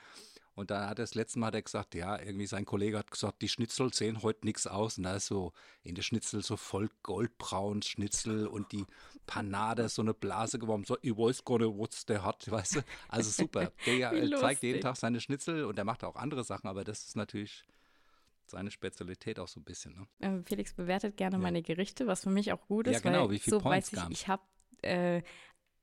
und da hat er das letzte Mal hat er gesagt, ja, irgendwie sein Kollege hat gesagt, die Schnitzel sehen heute nichts aus. Und da ist so in der Schnitzel so voll goldbraun Schnitzel und die Panade ist so eine Blase geworden. So, ich weiß gar nicht, was der hat, weißt du. Also super. Der äh, zeigt jeden. Tag seine Schnitzel und der macht auch andere Sachen, aber das ist natürlich seine Spezialität auch so ein bisschen. Ne? Ähm, Felix bewertet gerne meine Gerichte, was für mich auch gut ist, Ja, genau, weil wie viel so Points weiß ich, ich habe äh,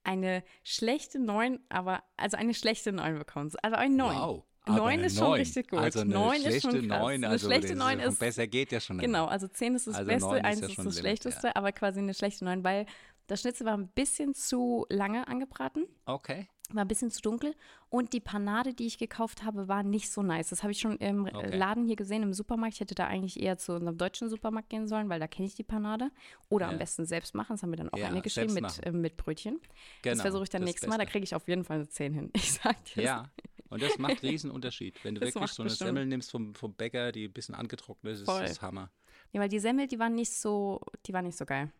eine schlechte 9, aber also eine schlechte 9 bekommen. Also ein 9. Wow. 9 eine ist schon Neun. richtig gut. Also eine 9 ist schlechte schon krass. 9, eine also schlechte das 9 ist, besser geht ja schon. Genau, also 10 ist das Also Beste, 9 ist 1 ja ist, das Schlechteste, ja. aber quasi eine schlechte 9, weil das Schnitzel war ein bisschen zu lange angebraten. Okay. war ein bisschen zu dunkel und die Panade, die ich gekauft habe, war nicht so nice. Das habe ich schon im Okay. Laden hier gesehen, im Supermarkt. Ich hätte da eigentlich eher zu unserem deutschen Supermarkt gehen sollen, weil da kenne ich die Panade. Oder am Ja. besten selbst machen. Das haben wir dann auch Ja, eine geschrieben mit, äh, mit Brötchen. Genau. das versuche ich dann das nächstes Mal. Da kriege ich auf jeden Fall eine 10 hin. Ich sag dir. Ja, und das macht riesen Unterschied. Wenn du Das wirklich so eine bestimmt. Semmel nimmst vom, vom Bäcker, die ein bisschen angetrocknet ist, ist Voll. das Hammer. Ja, weil die Semmel, die waren nicht so, die war nicht so geil.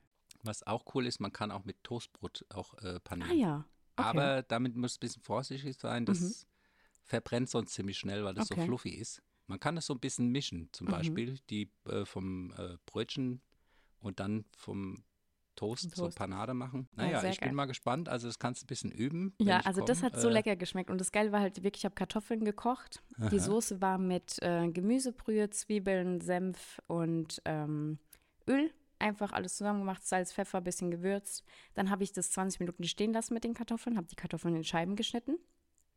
Was auch cool ist, man kann auch mit Toastbrot auch äh, panieren. Ah ja. Okay. Aber damit muss ein bisschen vorsichtig sein. Das verbrennt sonst ziemlich schnell, weil das so Okay. fluffy ist. Man kann das so ein bisschen mischen. Zum Mhm. Beispiel die äh, vom äh, Brötchen und dann vom Toast, Vom so Toast. Panade machen. Ja, Naja, sehr ich geil. bin mal gespannt. Also das kannst du ein bisschen üben. Ja, also das komm. hat so Äh, lecker geschmeckt. Und das Geile war halt wirklich, ich habe Kartoffeln gekocht. Die Aha. Soße war mit äh, Gemüsebrühe, Zwiebeln, Senf und ähm, Öl. Einfach alles zusammen gemacht, Salz, Pfeffer, bisschen gewürzt. Dann habe ich das 20 Minuten stehen lassen mit den Kartoffeln, habe die Kartoffeln in Scheiben geschnitten.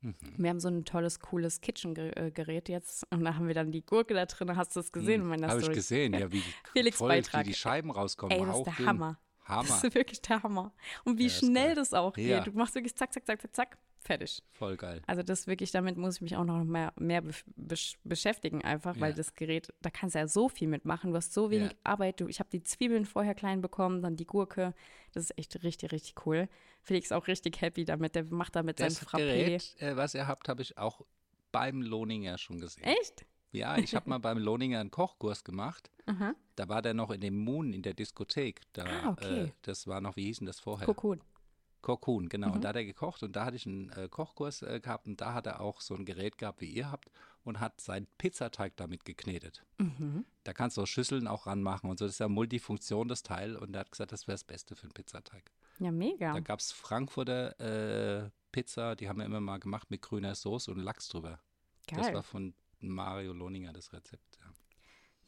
Mhm. Wir haben so ein tolles, cooles Kitchen-Gerät jetzt. Und da haben wir dann die Gurke da drin. Hast du das gesehen in meiner Habe Story? ich gesehen, ja, wie, Felix voll, Beitrag. wie die Scheiben rauskommen. Ey, das ist der. Hammer. Hammer. Das ist wirklich der Hammer. Und wie Ja, schnell das auch Ja. geht. Du machst wirklich zack, zack, zack, zack, zack, fertig. Voll geil. Also das wirklich, damit muss ich mich auch noch mehr, mehr besch- besch beschäftigen einfach, weil Ja. das Gerät, da kannst du ja so viel mitmachen. Du hast so wenig Ja. Arbeit. Du, ich habe die Zwiebeln vorher klein bekommen, dann die Gurke. Das ist echt richtig, richtig cool. Felix ist auch richtig happy damit. Der macht damit sein Frappé. Gerät, äh, was ihr habt, habe ich auch beim Lohninger schon gesehen. Echt? Ja, ich habe mal beim Lohninger einen Kochkurs gemacht. Aha. Da war der noch in dem Moon in der Diskothek. Da, Ah, okay. äh, das war noch, wie hieß denn das vorher? Kokon. Cocoon, genau. Mhm. Und da hat er gekocht und da hatte ich einen äh, Kochkurs äh, gehabt und da hat er auch so ein Gerät gehabt, wie ihr habt und hat seinen Pizzateig damit geknetet. Mhm. Da kannst du auch Schüsseln auch ranmachen und so. Das ist ja Multifunktion, das Teil. Und er hat gesagt, das wäre das Beste für einen Pizzateig. Ja, mega. Da gab es Frankfurter äh, Pizza, die haben wir immer mal gemacht mit grüner Soße und Lachs drüber. Geil. Das war von Mario Lohninger das Rezept. Ja.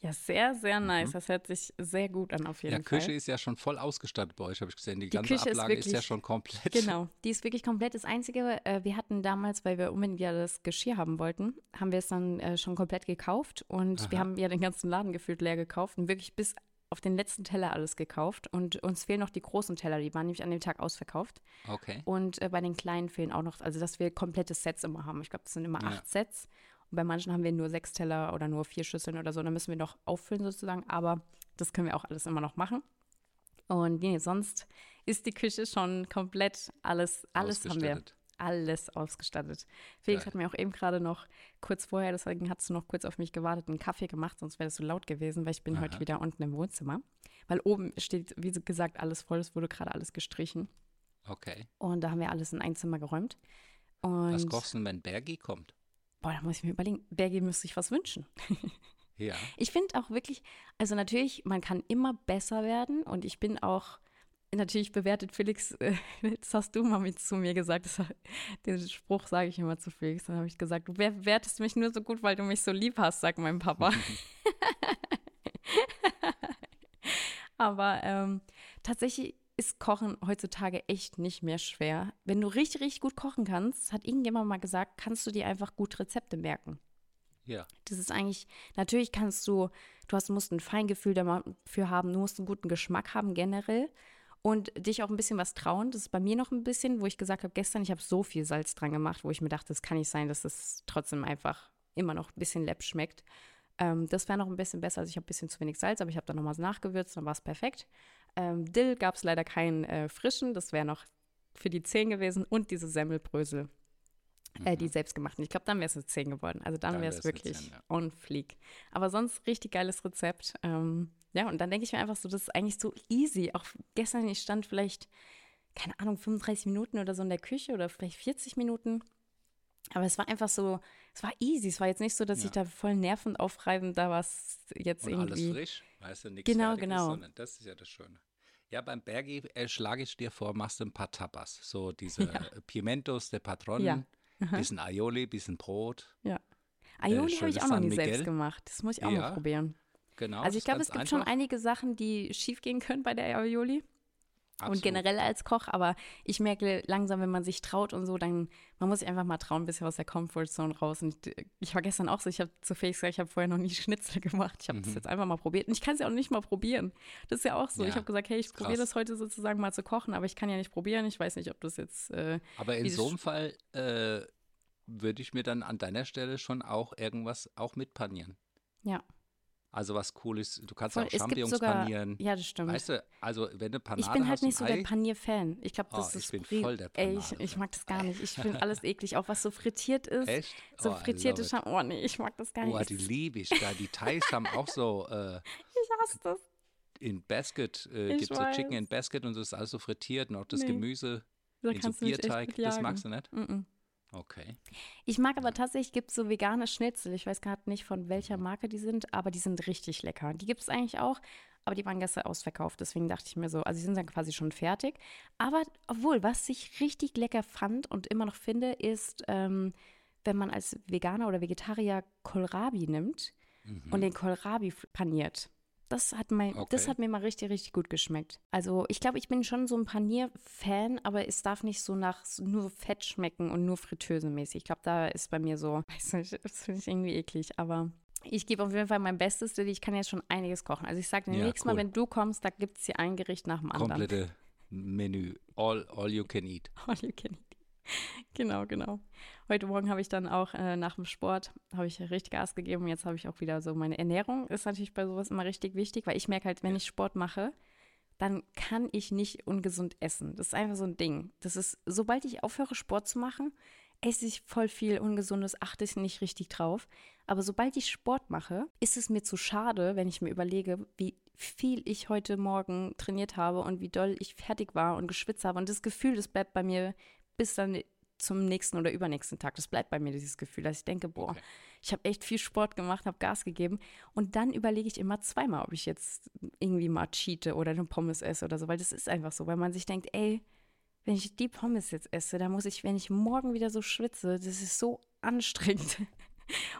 Ja, sehr, sehr nice. Mhm. Das hört sich sehr gut an, auf jeden Ja, Fall. Küche ist ja schon voll ausgestattet bei euch, habe ich gesehen. Die, Die ganze Küche ist Ablage ist, ja wirklich- schon komplett. Genau, die ist wirklich komplett. Das Einzige, äh, wir hatten damals, weil wir unbedingt ja das Geschirr haben wollten, haben wir es dann äh, schon komplett gekauft und wir Aha. haben ja den ganzen Laden gefühlt leer gekauft und wirklich bis auf den letzten Teller alles gekauft und uns fehlen noch die großen Teller, die waren nämlich an dem Tag ausverkauft Okay. und äh, bei den kleinen fehlen auch noch, also dass wir komplette Sets immer haben. Ich glaube, das sind immer Ja. acht Sets und bei manchen haben wir nur sechs Teller oder nur vier Schüsseln oder so, dann müssen wir noch auffüllen sozusagen, aber das können wir auch alles immer noch machen. Und nee, sonst ist die Küche schon komplett alles, alles haben wir Ausgestattet. alles ausgestattet. Felix Geil. hat mir auch eben gerade noch kurz vorher, deswegen hast du noch kurz auf mich gewartet, einen Kaffee gemacht, sonst wäre das so laut gewesen, weil ich bin heute Aha. wieder unten im Wohnzimmer. Weil oben steht, wie gesagt, alles voll, es wurde gerade alles gestrichen. Okay. Und da haben wir alles in ein Zimmer geräumt. Und Was kochst du wenn Bergi kommt? Boah, da muss ich mir überlegen, Bergi müsste sich was wünschen. Ja. Ich finde auch wirklich, also natürlich, man kann immer besser werden und ich bin auch, natürlich bewertet Felix, äh, das hast du mal mit zu mir gesagt, das, den Spruch sage ich immer zu Felix, dann habe ich gesagt, du bewertest mich nur so gut, weil du mich so lieb hast, sagt mein Papa. Aber ähm, tatsächlich ist Kochen heutzutage echt nicht mehr schwer. Wenn du richtig, richtig gut kochen kannst, hat irgendjemand mal gesagt, kannst du dir einfach gut Rezepte merken. Ja. Das ist eigentlich, natürlich kannst du, du hast, musst ein Feingefühl dafür haben, du musst einen guten Geschmack haben generell und dich auch ein bisschen was trauen. Das ist bei mir noch ein bisschen, wo ich gesagt habe, gestern, ich habe so viel Salz dran gemacht, wo ich mir dachte, es kann nicht sein, dass es trotzdem einfach immer noch ein bisschen lepp schmeckt. Ähm, das wäre noch ein bisschen besser. Also ich habe ein bisschen zu wenig Salz, aber ich habe dann nochmal nachgewürzt, dann war es perfekt. Ähm, Dill gab es leider keinen äh, frischen, das wäre noch für die 10 gewesen und diese Semmelbrösel, äh, die selbstgemachten. Ich glaube, dann wäre es eine 10 geworden. Also dann, Mhm. Dann wäre es wirklich 10, ja. on fleek. Aber sonst richtig geiles Rezept. Ähm, ja, und dann denke ich mir einfach so, das ist eigentlich so easy. Auch gestern, ich stand vielleicht, keine Ahnung, 35 Minuten oder so in der Küche oder vielleicht 40 Minuten. Aber es war einfach so, es war easy. Es war jetzt nicht so, dass Ja. ich da voll nervend aufreibend da was jetzt Und alles irgendwie. frisch, weißt du, nichts Genau, Fertiges, genau. sondern das ist ja das Schöne. Ja, beim Bergi äh, schlage ich dir vor, machst du ein paar Tapas. So diese äh, Pimentos de Patron, Ja. bisschen Aioli, bisschen Brot. Ja. Aioli habe schönes ich auch noch nie selbst Miguel. gemacht. Das muss ich auch Ja, mal probieren. Genau. Also ich glaube, es gibt schon einfach. einige Sachen, die schief gehen können bei der Aioli. Und Absolut. generell als Koch, aber ich merke langsam, wenn man sich traut und so, dann, man muss sich einfach mal trauen, ein bisschen aus der Comfortzone raus. Und äh, ich war gestern auch so, ich habe zu Felix gesagt, ich habe vorher noch nie Schnitzel gemacht. Ich habe das Mhm. jetzt einfach mal probiert. Und ich kann es ja auch nicht mal probieren. Das ist ja auch so. ich Ja, habe gesagt, hey, ich probiere das heute sozusagen mal zu kochen, aber ich kann ja nicht probieren. Ich weiß nicht, ob das jetzt. Äh, Aber in so einem Fall äh, würde ich mir dann an deiner Stelle schon auch irgendwas auch mitpanieren. ja, Also was cool ist, du kannst voll, auch es Champignons sogar. panieren. Ja, das stimmt. Weißt du, also wenn du Panade ich bin halt nicht so und der Ei, Panier-Fan. Ich glaube, das Oh, ist ich bin voll der Ey, ich, ich mag das gar nicht. Ich finde alles eklig. Auch was so frittiert ist. Echt? So Oh, frittierte. Scham. Oh nee, ich mag das gar nicht. Oh, die liebe ich. Da, die Thais haben auch so äh, ich hasse das. in Basket, äh, gibt so Chicken in Basket und das ist alles so frittiert und auch das Nee. Gemüse Da in so Bierteig. Das magst du nicht? Mm-mm. Okay. Ich mag aber tatsächlich, gibt es so vegane Schnitzel. Ich weiß gerade nicht, von welcher Marke die sind, aber die sind richtig lecker. Die gibt es eigentlich auch, aber die waren gestern ausverkauft. Deswegen dachte ich mir so, also die sind dann quasi schon fertig. Aber obwohl, was ich richtig lecker fand und immer noch finde, ist, ähm, wenn man als Veganer oder Vegetarier Kohlrabi nimmt und den Kohlrabi paniert. Das hat, mein, das Okay. hat mir mal richtig, richtig gut geschmeckt. Also ich glaube, ich bin schon so ein Panier-Fan, aber es darf nicht so nach nur Fett schmecken und nur fritösemäßig. Ich glaube, da ist bei mir so, weiß nicht, das finde ich irgendwie eklig, aber ich gebe auf jeden Fall mein Bestes, denn ich kann jetzt schon einiges kochen. Also ich sage dir, Ja, nächstes cool. Mal, wenn du kommst, da gibt es hier ein Gericht nach dem anderen. Komplette Menü. All, all you can eat. All you can eat. Genau, genau. Heute Morgen habe ich dann auch äh, nach dem Sport, habe ich richtig Gas gegeben. Jetzt habe ich auch wieder so meine Ernährung. Ist natürlich bei sowas immer richtig wichtig, weil ich merke halt, wenn ich Sport mache, dann kann ich nicht ungesund essen. Das ist einfach so ein Ding. Das ist, sobald ich aufhöre, Sport zu machen, esse ich voll viel Ungesundes, achte ich nicht richtig drauf. Aber sobald ich Sport mache, ist es mir zu schade, wenn ich mir überlege, wie viel ich heute Morgen trainiert habe und wie doll ich fertig war und geschwitzt habe. Und das Gefühl, das bleibt bei mir bis dann zum nächsten oder übernächsten Tag. Das bleibt bei mir, dieses Gefühl, dass ich denke, boah, Okay. ich habe echt viel Sport gemacht, habe Gas gegeben. Und dann überlege ich immer zweimal, ob ich jetzt irgendwie mal cheate oder eine Pommes esse oder so, weil das ist einfach so, weil man sich denkt, ey, wenn ich die Pommes jetzt esse, da muss ich, wenn ich morgen wieder so schwitze, das ist so anstrengend.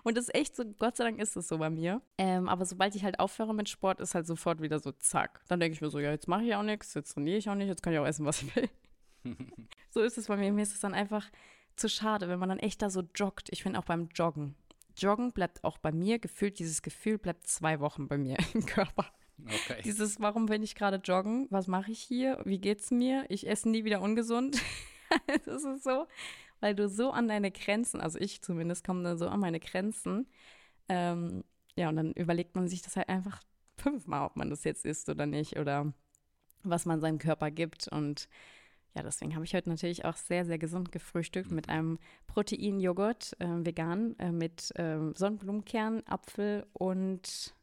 Und das ist echt so, Gott sei Dank ist es so bei mir. Ähm, aber sobald ich halt aufhöre mit Sport, ist halt sofort wieder so zack. Dann denke ich mir so, ja, jetzt mache ich auch nichts, jetzt trainiere ich auch nicht, jetzt kann ich auch essen, was ich will. so ist es bei mir. Mir ist es dann einfach zu schade, wenn man dann echt da so joggt. Ich finde auch beim Joggen. Joggen bleibt auch bei mir gefühlt, dieses Gefühl bleibt zwei Wochen bei mir im Körper. Okay. Dieses, warum bin ich gerade joggen? Was mache ich hier? Wie geht's mir? Ich esse nie wieder ungesund. das ist so, weil du so an deine Grenzen, also ich zumindest komme da so an meine Grenzen. Ähm, ja, und dann überlegt man sich das halt einfach fünfmal, ob man das jetzt isst oder nicht oder was man seinem Körper gibt. Und ja, deswegen habe ich heute natürlich auch sehr, sehr gesund gefrühstückt mit mhm. einem Proteinjoghurt, äh, vegan, äh, mit äh, Sonnenblumenkern, Apfel und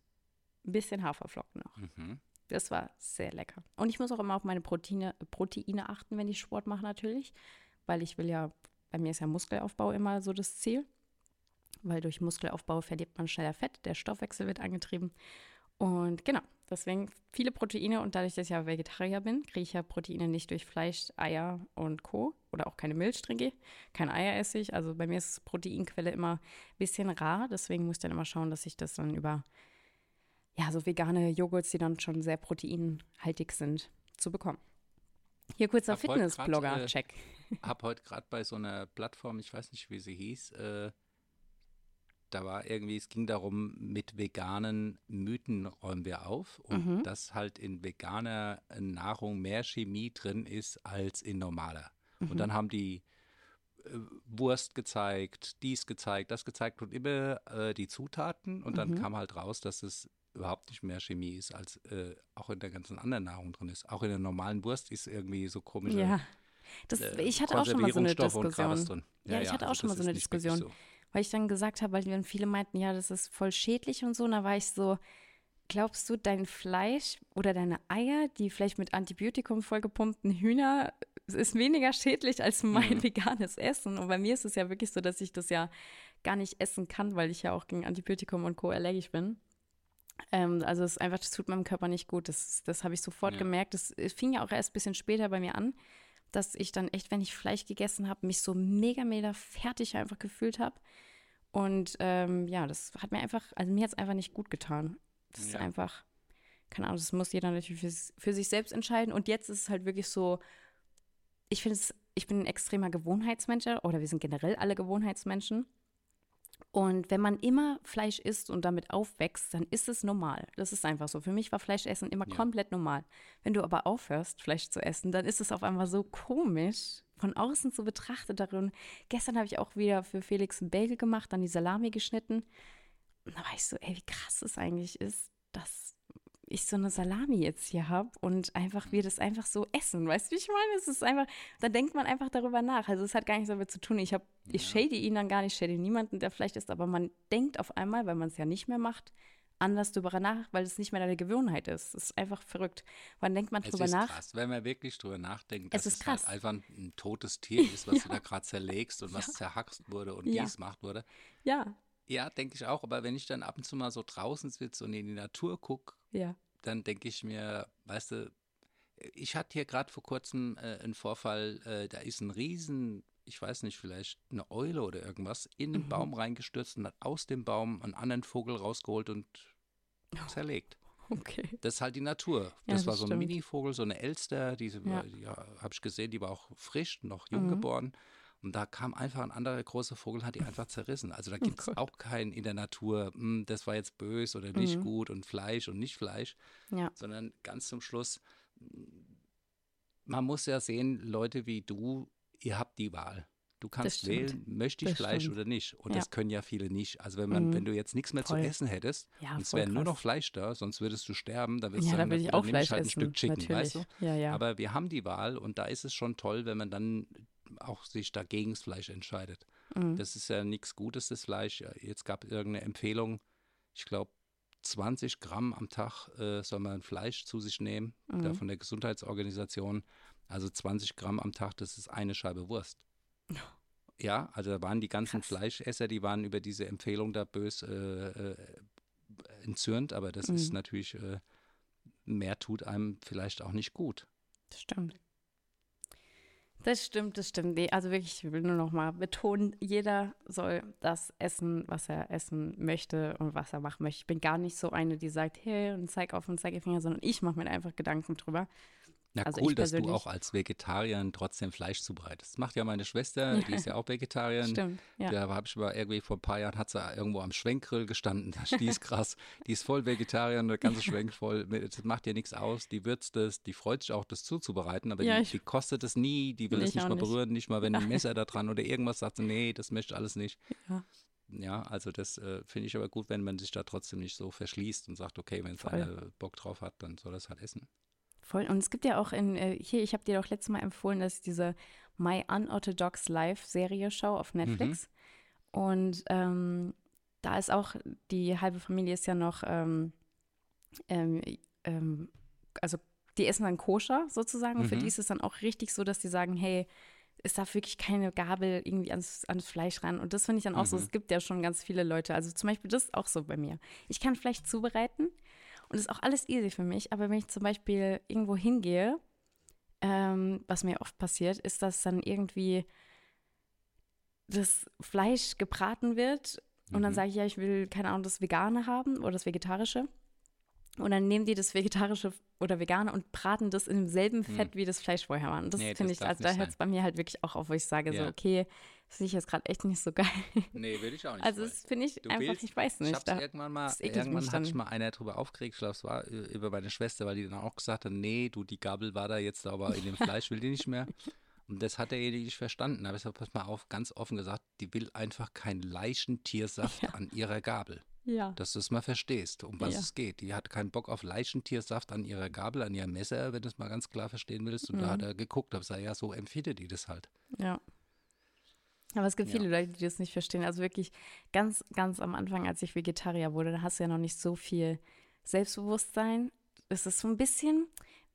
ein bisschen Haferflocken noch. Mhm. Das war sehr lecker. Und ich muss auch immer auf meine Proteine, Proteine achten, wenn ich Sport mache natürlich, weil ich will ja, bei mir ist ja Muskelaufbau immer so das Ziel, weil durch Muskelaufbau verliert man schneller Fett, der Stoffwechsel wird angetrieben. Und genau, deswegen viele Proteine und dadurch, dass ich ja Vegetarier bin, kriege ich ja Proteine nicht durch Fleisch, Eier und Co. Oder auch keine Milch trinke, kein Eier esse ich. Also bei mir ist Proteinquelle immer ein bisschen rar, deswegen muss ich dann immer schauen, dass ich das dann über ja, so vegane Joghurts, die dann schon sehr proteinhaltig sind, zu bekommen. Hier kurzer Fitnessblogger-Check. Äh, hab heute gerade bei so einer Plattform, ich weiß nicht, wie sie hieß, äh, da war irgendwie, es ging darum, mit veganen Mythen räumen wir auf und mhm. dass halt in veganer Nahrung mehr Chemie drin ist als in normaler. Mhm. Und dann haben die äh, Wurst gezeigt, dies gezeigt, das gezeigt und immer äh, die Zutaten und dann mhm. kam halt raus, dass es überhaupt nicht mehr Chemie ist, als äh, auch in der ganzen anderen Nahrung drin ist. Auch in der normalen Wurst ist irgendwie so komisch. Ja. Das, äh, ich hatte auch schon mal so eine Diskussion. Ja, ja, ich hatte auch also schon mal so eine Diskussion, so. Weil ich dann gesagt habe, weil dann viele meinten, ja, das ist voll schädlich und so. Und da war ich so, glaubst du, dein Fleisch oder deine Eier, die vielleicht mit Antibiotikum vollgepumpten Hühner, ist weniger schädlich als mein mhm. veganes Essen? Und bei mir ist es ja wirklich so, dass ich das ja gar nicht essen kann, weil ich ja auch gegen Antibiotikum und Co. allergisch bin. Ähm, also es ist einfach, das tut meinem Körper nicht gut. Das, das habe ich sofort ja. gemerkt. Das fing ja auch erst ein bisschen später bei mir an, dass ich dann echt, wenn ich Fleisch gegessen habe, mich so mega, mega fertig einfach gefühlt habe. Und ähm, ja, das hat mir einfach, also mir hat es einfach nicht gut getan. Das ja. ist einfach, keine Ahnung, das muss jeder natürlich für, für sich selbst entscheiden. Und jetzt ist es halt wirklich so, ich finde es, ich bin ein extremer Gewohnheitsmensch oder wir sind generell alle Gewohnheitsmenschen. Und wenn man immer Fleisch isst und damit aufwächst, dann ist es normal. Das ist einfach so. Für mich war Fleischessen immer ja. komplett normal. Wenn du aber aufhörst, Fleisch zu essen, dann ist es auf einmal so komisch, von außen zu betrachtet darin. Gestern habe ich auch wieder für Felix ein Bagel gemacht, dann die Salami geschnitten. Und da war ich so, ey, wie krass es eigentlich ist, dass ich so eine Salami jetzt hier habe und einfach wir das einfach so essen. Weißt du, wie ich meine? Es ist einfach, da denkt man einfach darüber nach. Also es hat gar nichts damit zu tun. Ich habe, ja. ich shade ihn dann gar nicht, shade niemanden, der vielleicht ist, aber man denkt auf einmal, weil man es ja nicht mehr macht, anders darüber nach, weil es nicht mehr deine Gewohnheit ist. Es ist einfach verrückt. Wann denkt man drüber nach? Es ist krass, wenn man wirklich drüber nachdenkt, dass es, ist es halt einfach ein totes Tier ist, was ja. du da gerade zerlegst und was ja. zerhackst wurde und ja. dies gemacht wurde. Ja. Ja, denke ich auch. Aber wenn ich dann ab und zu mal so draußen sitze und in die Natur gucke, ja. dann denke ich mir, weißt du, ich hatte hier gerade vor kurzem äh, einen Vorfall, äh, da ist ein Riesen, ich weiß nicht, vielleicht eine Eule oder irgendwas, in den mhm. Baum reingestürzt und hat aus dem Baum einen anderen Vogel rausgeholt und oh. zerlegt. Okay. Das ist halt die Natur. Ja, das, das, war so ein Mini-Vogel, so eine Elster, diese, ja. die habe ich gesehen, die war auch frisch, noch jung mhm. geboren. Und da kam einfach ein anderer großer Vogel, hat die einfach zerrissen. Also da gibt es oh auch keinen in der Natur, hm, das war jetzt böse oder nicht mhm. gut und Fleisch und nicht Fleisch, ja. sondern ganz zum Schluss, man muss ja sehen, Leute wie du, ihr habt die Wahl. Du kannst wählen, möchte ich das Fleisch stimmt. oder nicht. Und ja. das können ja viele nicht. Also wenn man, mhm. wenn du jetzt nichts mehr voll. zu essen hättest, ja, und es wäre nur noch Fleisch da, sonst würdest du sterben, dann würdest ja, du sagen, dann, ich auch Fleisch halt ein Stück Chicken, Natürlich. weißt du? Ja, ja. Aber wir haben die Wahl und da ist es schon toll, wenn man dann auch sich dagegen das Fleisch entscheidet. Mhm. Das ist ja nichts Gutes, das Fleisch. Jetzt gab es irgendeine Empfehlung, ich glaube, 20 Gramm am Tag äh, soll man Fleisch zu sich nehmen, mhm. da von der Gesundheitsorganisation. Also 20 Gramm am Tag, das ist eine Scheibe Wurst. Ja, also da waren die ganzen Krass. Fleischesser, die waren über diese Empfehlung da bös äh, äh, entzürnt, aber das mhm. ist natürlich, äh, mehr tut einem vielleicht auch nicht gut. Das stimmt. Das stimmt, das stimmt. Nee, also wirklich, ich will nur noch mal betonen, jeder soll das essen, was er essen möchte und was er machen möchte. Ich bin gar nicht so eine, die sagt, hey, und zeig auf und Zeigefinger, sondern ich mache mir einfach Gedanken drüber. Na Also cool, dass du auch als Vegetarierin trotzdem Fleisch zubereitest. Das macht ja meine Schwester, die ist ja auch Vegetarierin. Stimmt, ja. Da habe ich mal irgendwie vor ein paar Jahren hat sie irgendwo am Schwenkgrill gestanden. Die ist krass. Die ist voll Vegetarier, der ganze Schwenk voll. Das macht ihr nichts aus. Die würzt es, die freut sich auch, das zuzubereiten, aber Ja, die, die kostet es nie. Die will es Ich nicht mal nicht. berühren, nicht mal wenn ein Messer da dran oder irgendwas sagt sie, nee, das möchte ich alles nicht. Ja. Ja, also das äh, finde ich aber gut, wenn man sich da trotzdem nicht so verschließt und sagt, okay, wenn es einer Bock drauf hat, dann soll es halt essen. Voll. Und es gibt ja auch in, äh, hier, ich habe dir doch letztes Mal empfohlen, dass ich diese My Unorthodox Life Serie schaue auf Netflix. Und ähm, da ist auch, die halbe Familie ist ja noch, ähm, ähm, ähm, also die essen dann koscher sozusagen. Und für Mhm. die ist es dann auch richtig so, dass die sagen, hey, es darf wirklich keine Gabel irgendwie ans, ans Fleisch ran. Und das finde ich dann auch so, Mhm. es gibt ja schon ganz viele Leute. Also zum Beispiel das ist auch so bei mir. Ich kann Fleisch zubereiten und das ist auch alles easy für mich. Aber wenn ich zum Beispiel irgendwo hingehe, ähm, was mir oft passiert, ist, dass dann irgendwie das Fleisch gebraten wird und dann Mhm. sage ich, ja, ich will, keine Ahnung, das Vegane haben oder das Vegetarische. Und dann nehmen die das Vegetarische oder Vegane und braten das in demselben Fett, wie das Fleisch vorher war. Und das Hm. Nee, finde ich, also da hört es bei mir halt wirklich auch auf, wo ich sage, so, Ja. okay, das finde ich jetzt gerade echt nicht so geil. Nee, will ich auch nicht. Also das finde ich Du einfach, willst- ich weiß Ich nicht. hab's Da, irgendwann mal, irgendwann mich hat dann. mal einer drüber aufgeregt, ich glaube, es war äh, über meine Schwester, weil die dann auch gesagt hat, nee, du, die Gabel war da jetzt aber in dem Fleisch, will die nicht mehr. Und das hat derjenige nicht verstanden. Habe ich gesagt, pass mal auf, ganz offen gesagt, die will einfach keinen Leichentiersaft an ihrer Gabel. Ja. Dass du es mal verstehst, um was Ja. es geht. Die hat keinen Bock auf Leichentiersaft an ihrer Gabel, an ihrem Messer, wenn du es mal ganz klar verstehen willst. Und da Mhm. hat er geguckt, habe gesagt, ja, so empfindet die das halt. Ja. Aber es gibt Ja. viele Leute, die das nicht verstehen. Also wirklich ganz, ganz am Anfang, als ich Vegetarier wurde, da hast du ja noch nicht so viel Selbstbewusstsein. Es ist so ein bisschen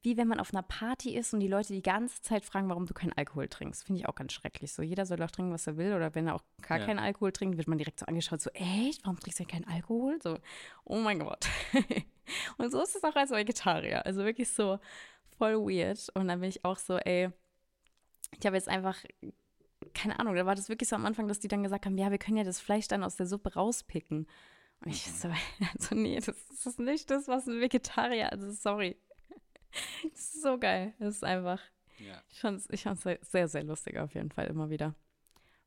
wie wenn man auf einer Party ist und die Leute die ganze Zeit fragen, warum du keinen Alkohol trinkst. Finde ich auch ganz schrecklich. So, jeder soll doch trinken, was er will. Oder wenn er auch gar Ja. keinen Alkohol trinkt, wird man direkt so angeschaut, so, echt? Warum trinkst du denn keinen Alkohol? So, oh mein Gott. und so ist es auch als Vegetarier. Also wirklich so voll weird. Und dann bin ich auch so, ey, ich habe jetzt einfach keine Ahnung, da war das wirklich so am Anfang, dass die dann gesagt haben, ja, wir können ja das Fleisch dann aus der Suppe rauspicken. Und ich so, also nee, das ist nicht das, was ein Vegetarier, also sorry. Das ist so geil. Das ist einfach, Ja. ich fand's, ich fand's sehr, sehr, lustig auf jeden Fall immer wieder,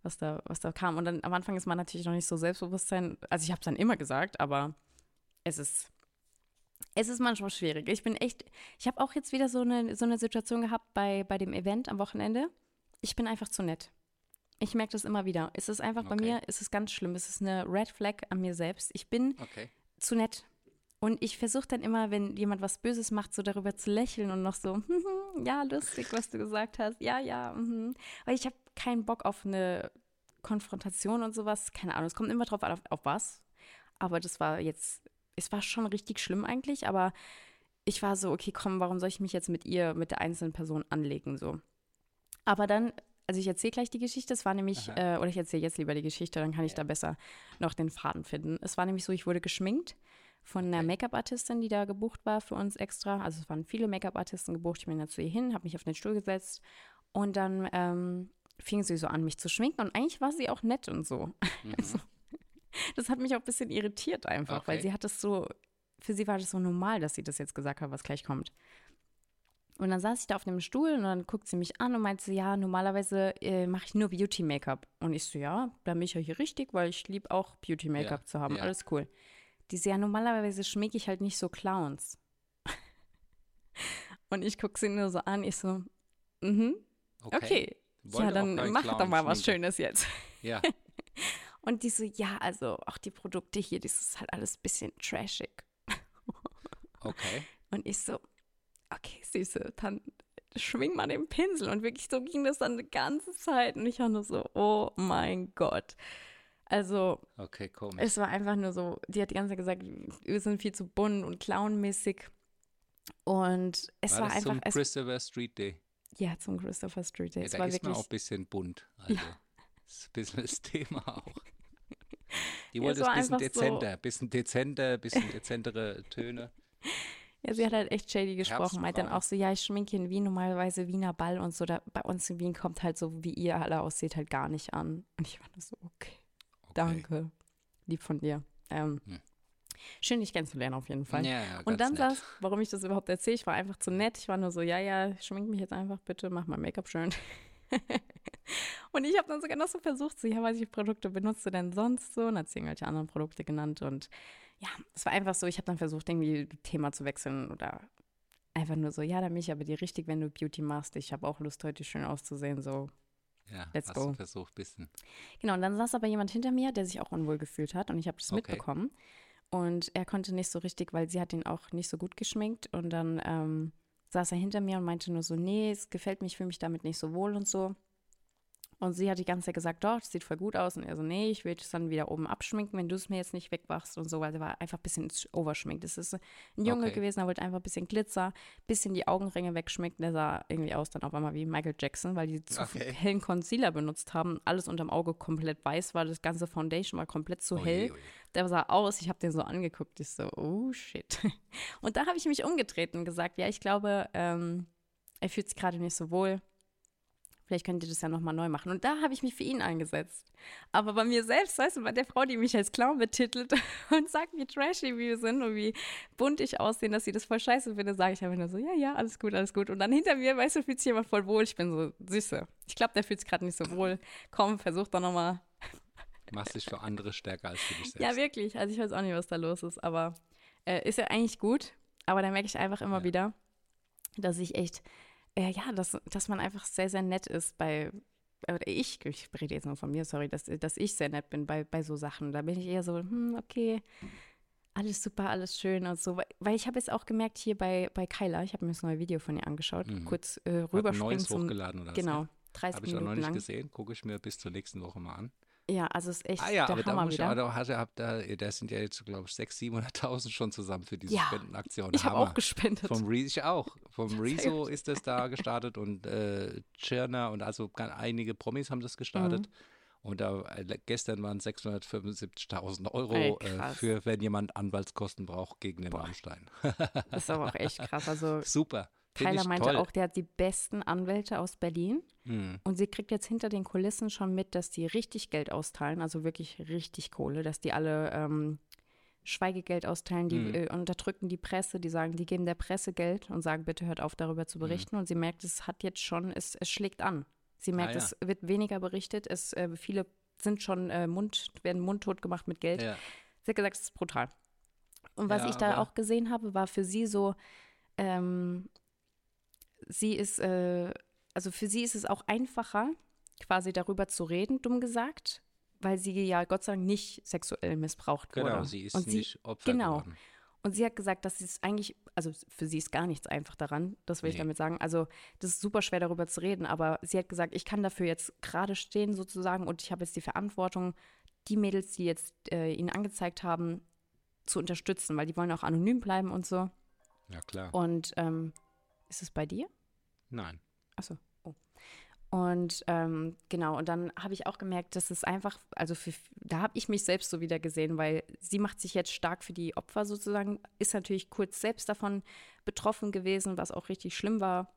was da, was da kam. Und dann am Anfang ist man natürlich noch nicht so Selbstbewusstsein, also ich habe es dann immer gesagt, aber es ist, es ist manchmal schwierig. Ich bin echt, ich habe auch jetzt wieder so eine, so eine Situation gehabt bei, bei dem Event am Wochenende. Ich bin einfach zu nett. Ich merke das immer wieder. Es ist einfach bei Okay. mir, es ist ganz schlimm. Es ist eine Red Flag an mir selbst. Ich bin Okay. zu nett. Und ich versuche dann immer, wenn jemand was Böses macht, so darüber zu lächeln und noch so, ja, lustig, was du gesagt hast. Ja, ja. Mhm. Weil ich habe keinen Bock auf eine Konfrontation und sowas. Keine Ahnung, es kommt immer drauf an, auf, auf was. Aber das war jetzt, es war schon richtig schlimm eigentlich, aber ich war so, okay, komm, warum soll ich mich jetzt mit ihr, mit der einzelnen Person anlegen, so. Aber dann, also ich erzähle gleich die Geschichte, es war nämlich, äh, oder ich erzähle jetzt lieber die Geschichte, dann kann ich da besser noch den Faden finden. Es war nämlich so, ich wurde geschminkt von einer. Make-up-Artistin, die da gebucht war für uns extra. Also es waren viele Make-up-Artisten gebucht. Ich bin dann zu ihr hin, habe mich auf den Stuhl gesetzt und dann ähm, fing sie so an, mich zu schminken. Und eigentlich war sie auch nett und so. Mhm. Also, das hat mich auch ein bisschen irritiert einfach, weil Okay. sie hat das so, für sie war das so normal, dass sie das jetzt gesagt hat, was gleich kommt. Und dann saß ich da auf dem Stuhl und dann guckt sie mich an und meinte, ja, normalerweise äh, mache ich nur Beauty-Make-up. Und ich so, ja, dann bin ich ja hier richtig, weil ich liebe auch Beauty-Make-up Ja, zu haben. ja. Alles cool. Die so, ja, normalerweise schminke ich halt nicht so Clowns. und ich gucke sie nur so an, ich so, mhm, okay. Wollte Ja, dann mach Clown doch mal was. Schönes jetzt. Ja, Und die so, ja, also auch die Produkte hier, das ist halt alles ein bisschen trashig. okay. Und ich so, okay, Süße, dann schwing mal den Pinsel. Und wirklich so ging das dann eine ganze Zeit. Und ich war nur so, oh mein Gott. Also, Okay, komisch. es war einfach nur so, die hat die ganze Zeit gesagt, wir sind viel zu bunt und clownmäßig. Und es war, war einfach, zum Christopher Street Day? ja, zum Christopher Street Day. Ja, es da war ist man wirklich, auch ein bisschen bunt. Also, das ist ein bisschen das Thema auch. Die Ja, wollte es es ein bisschen einfach so- dezenter, bisschen dezenter, bisschen dezentere Töne. Ja, sie hat halt echt shady gesprochen, meint dann auch so, ja, ich schminke ihn wie normalerweise Wiener Ball und so. Da, bei uns in Wien kommt halt so, wie ihr alle aussieht, halt gar nicht an. Und ich war nur so, okay, Danke. Lieb von dir. Ähm, Hm. Schön, dich kennenzulernen auf jeden Fall. Ja, ja, und dann nett. saß, warum ich das überhaupt erzähle, ich war einfach zu nett. Ich war nur so, ja, ja, schmink mich jetzt einfach bitte, mach mal Make-up schön. und ich habe dann sogar noch so versucht, so, ja, welche Produkte benutzt du denn sonst so? Und hat sie irgendwelche anderen Produkte genannt. Und ja, es war einfach so, ich habe dann versucht, irgendwie Thema zu wechseln oder einfach nur so, ja, dann mich aber dir richtig, wenn du Beauty machst. Ich habe auch Lust, heute schön auszusehen. So, Ja, Let's hast go. du versucht, bisschen. Genau, und dann saß aber jemand hinter mir, der sich auch unwohl gefühlt hat und ich habe das Okay. mitbekommen. Und er konnte nicht so richtig, weil sie hat ihn auch nicht so gut geschminkt und dann ähm, saß er hinter mir und meinte nur so, nee, es gefällt mir, ich fühle mich damit nicht so wohl und so. Und sie hat die ganze Zeit gesagt, doch, das sieht voll gut aus. Und er so, nee, ich will das dann wieder oben abschminken, wenn du es mir jetzt nicht wegwachst und so, weil er war einfach ein bisschen overschminkt. Das ist ein Junge Okay. gewesen, er wollte einfach ein bisschen Glitzer, bisschen die Augenringe wegschminken. Der sah irgendwie aus dann auf einmal wie Michael Jackson, weil die zu Okay. hellen Concealer benutzt haben. Alles unterm Auge komplett weiß war, das ganze Foundation war komplett zu Oje, hell. oje. Der sah aus, ich habe den so angeguckt, ich so, oh shit. Und da habe ich mich umgedreht und gesagt, ja, ich glaube, ähm, er fühlt sich gerade nicht so wohl. Vielleicht könnt ihr das ja nochmal neu machen. Und da habe ich mich für ihn eingesetzt. Aber bei mir selbst, weißt du, bei der Frau, die mich als Clown betitelt und sagt, wie trashy wir sind und wie bunt ich aussehe, dass sie das voll scheiße finde, sage ich einfach nur so, ja, ja, alles gut, alles gut. Und dann hinter mir, weißt du, fühlt sich jemand voll wohl. Ich bin so, süße. Ich glaube, der fühlt sich gerade nicht so wohl. Komm, versuch doch nochmal Machst dich für andere stärker als für dich selbst. ja, wirklich. Also ich weiß auch nicht, was da los ist, aber äh, ist ja eigentlich gut. Aber da merke ich einfach immer Ja. wieder, dass ich echt, äh, ja, dass, dass man einfach sehr, sehr nett ist bei, oder ich, ich rede jetzt nur von mir, sorry, dass, dass ich sehr nett bin bei, bei so Sachen. Da bin ich eher so, hm, okay, alles super, alles schön und so. Weil- ich habe jetzt auch gemerkt hier bei, bei Kyla, ich habe mir das neue Video von ihr angeschaut, Mhm. kurz äh, Hat ein rüberspringen neues zum, hochgeladen oder was, genau, ne? 30 Habe ich auch noch Minuten nicht lang. gesehen. Gucke ich mir bis zur nächsten Woche mal an. Ja, also es ist echt Ah ja, der aber da Hammer ich, wieder. da, hab da, da sind ja jetzt, glaube ich, 600.000, 700.000 schon zusammen für diese Ja, Spendenaktion. ich habe auch gespendet. Vom Rezo, ich auch. Vom Rezo ist das da gestartet und äh, Tschirner und also einige Promis haben das gestartet. Mhm. Und da äh, gestern waren 675.000 Euro Ey, äh, für, wenn jemand Anwaltskosten braucht gegen den Boah. Rammstein. Das ist aber auch echt krass. Also Super. Ich meinte toll. auch, der hat die besten Anwälte aus Berlin. Hm. Und sie kriegt jetzt hinter den Kulissen schon mit, dass die richtig Geld austeilen, also wirklich richtig Kohle, dass die alle ähm, Schweigegeld austeilen, die Mhm. äh, unterdrücken die Presse, die sagen, die geben der Presse Geld und sagen, bitte hört auf, darüber zu berichten. Und sie merkt, es hat jetzt schon, es, es schlägt an. Sie merkt, Ah, ja. es wird weniger berichtet, es äh, viele sind schon äh, Mund, werden mundtot gemacht mit Geld. Ja. Sie hat gesagt, es ist brutal. Und was Ja, ich da auch gesehen habe, war für sie so, ähm, sie ist, äh, also für sie ist es auch einfacher, quasi darüber zu reden, dumm gesagt, weil sie ja Gott sei Dank nicht sexuell missbraucht wurde. Genau, sie ist Und sie, nicht Opfer genau. geworden. und sie hat gesagt, dass es eigentlich, also für sie ist gar nichts einfach daran, das will ich Nee. damit sagen. Also das ist super schwer darüber zu reden, aber sie hat gesagt, ich kann dafür jetzt gerade stehen sozusagen und ich habe jetzt die Verantwortung, die Mädels, die jetzt äh, ihn angezeigt haben, zu unterstützen, weil die wollen auch anonym bleiben und so. Ja, klar. Und ähm, ist es bei dir? Nein. Achso. Oh. Und ähm, genau, und dann habe ich auch gemerkt, dass es einfach, also für, da habe ich mich selbst so wieder gesehen, weil sie macht sich jetzt stark für die Opfer sozusagen, ist natürlich kurz selbst davon betroffen gewesen, was auch richtig schlimm war,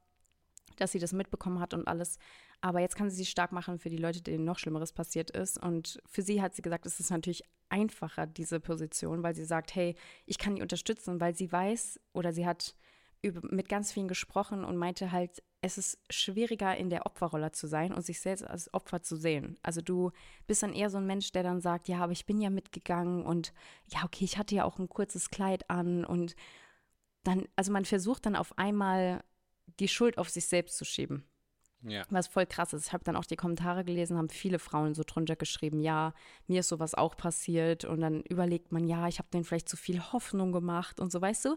dass sie das mitbekommen hat und alles. Aber jetzt kann sie sich stark machen für die Leute, denen noch Schlimmeres passiert ist. Und für sie hat sie gesagt, es ist natürlich einfacher, diese Position, weil sie sagt, hey, ich kann die unterstützen, weil sie weiß oder sie hat über, mit ganz vielen gesprochen und meinte halt, es ist schwieriger in der Opferrolle zu sein und sich selbst als Opfer zu sehen. Also du bist dann eher so ein Mensch, der dann sagt, ja, aber ich bin ja mitgegangen und ja, okay, ich hatte ja auch ein kurzes Kleid an und dann, also man versucht dann auf einmal die Schuld auf sich selbst zu schieben. Ja. Was voll krass ist. Ich habe dann auch die Kommentare gelesen, haben viele Frauen so drunter geschrieben, ja, mir ist sowas auch passiert. Und dann überlegt man, ja, ich habe denen vielleicht zu viel Hoffnung gemacht und so, weißt du?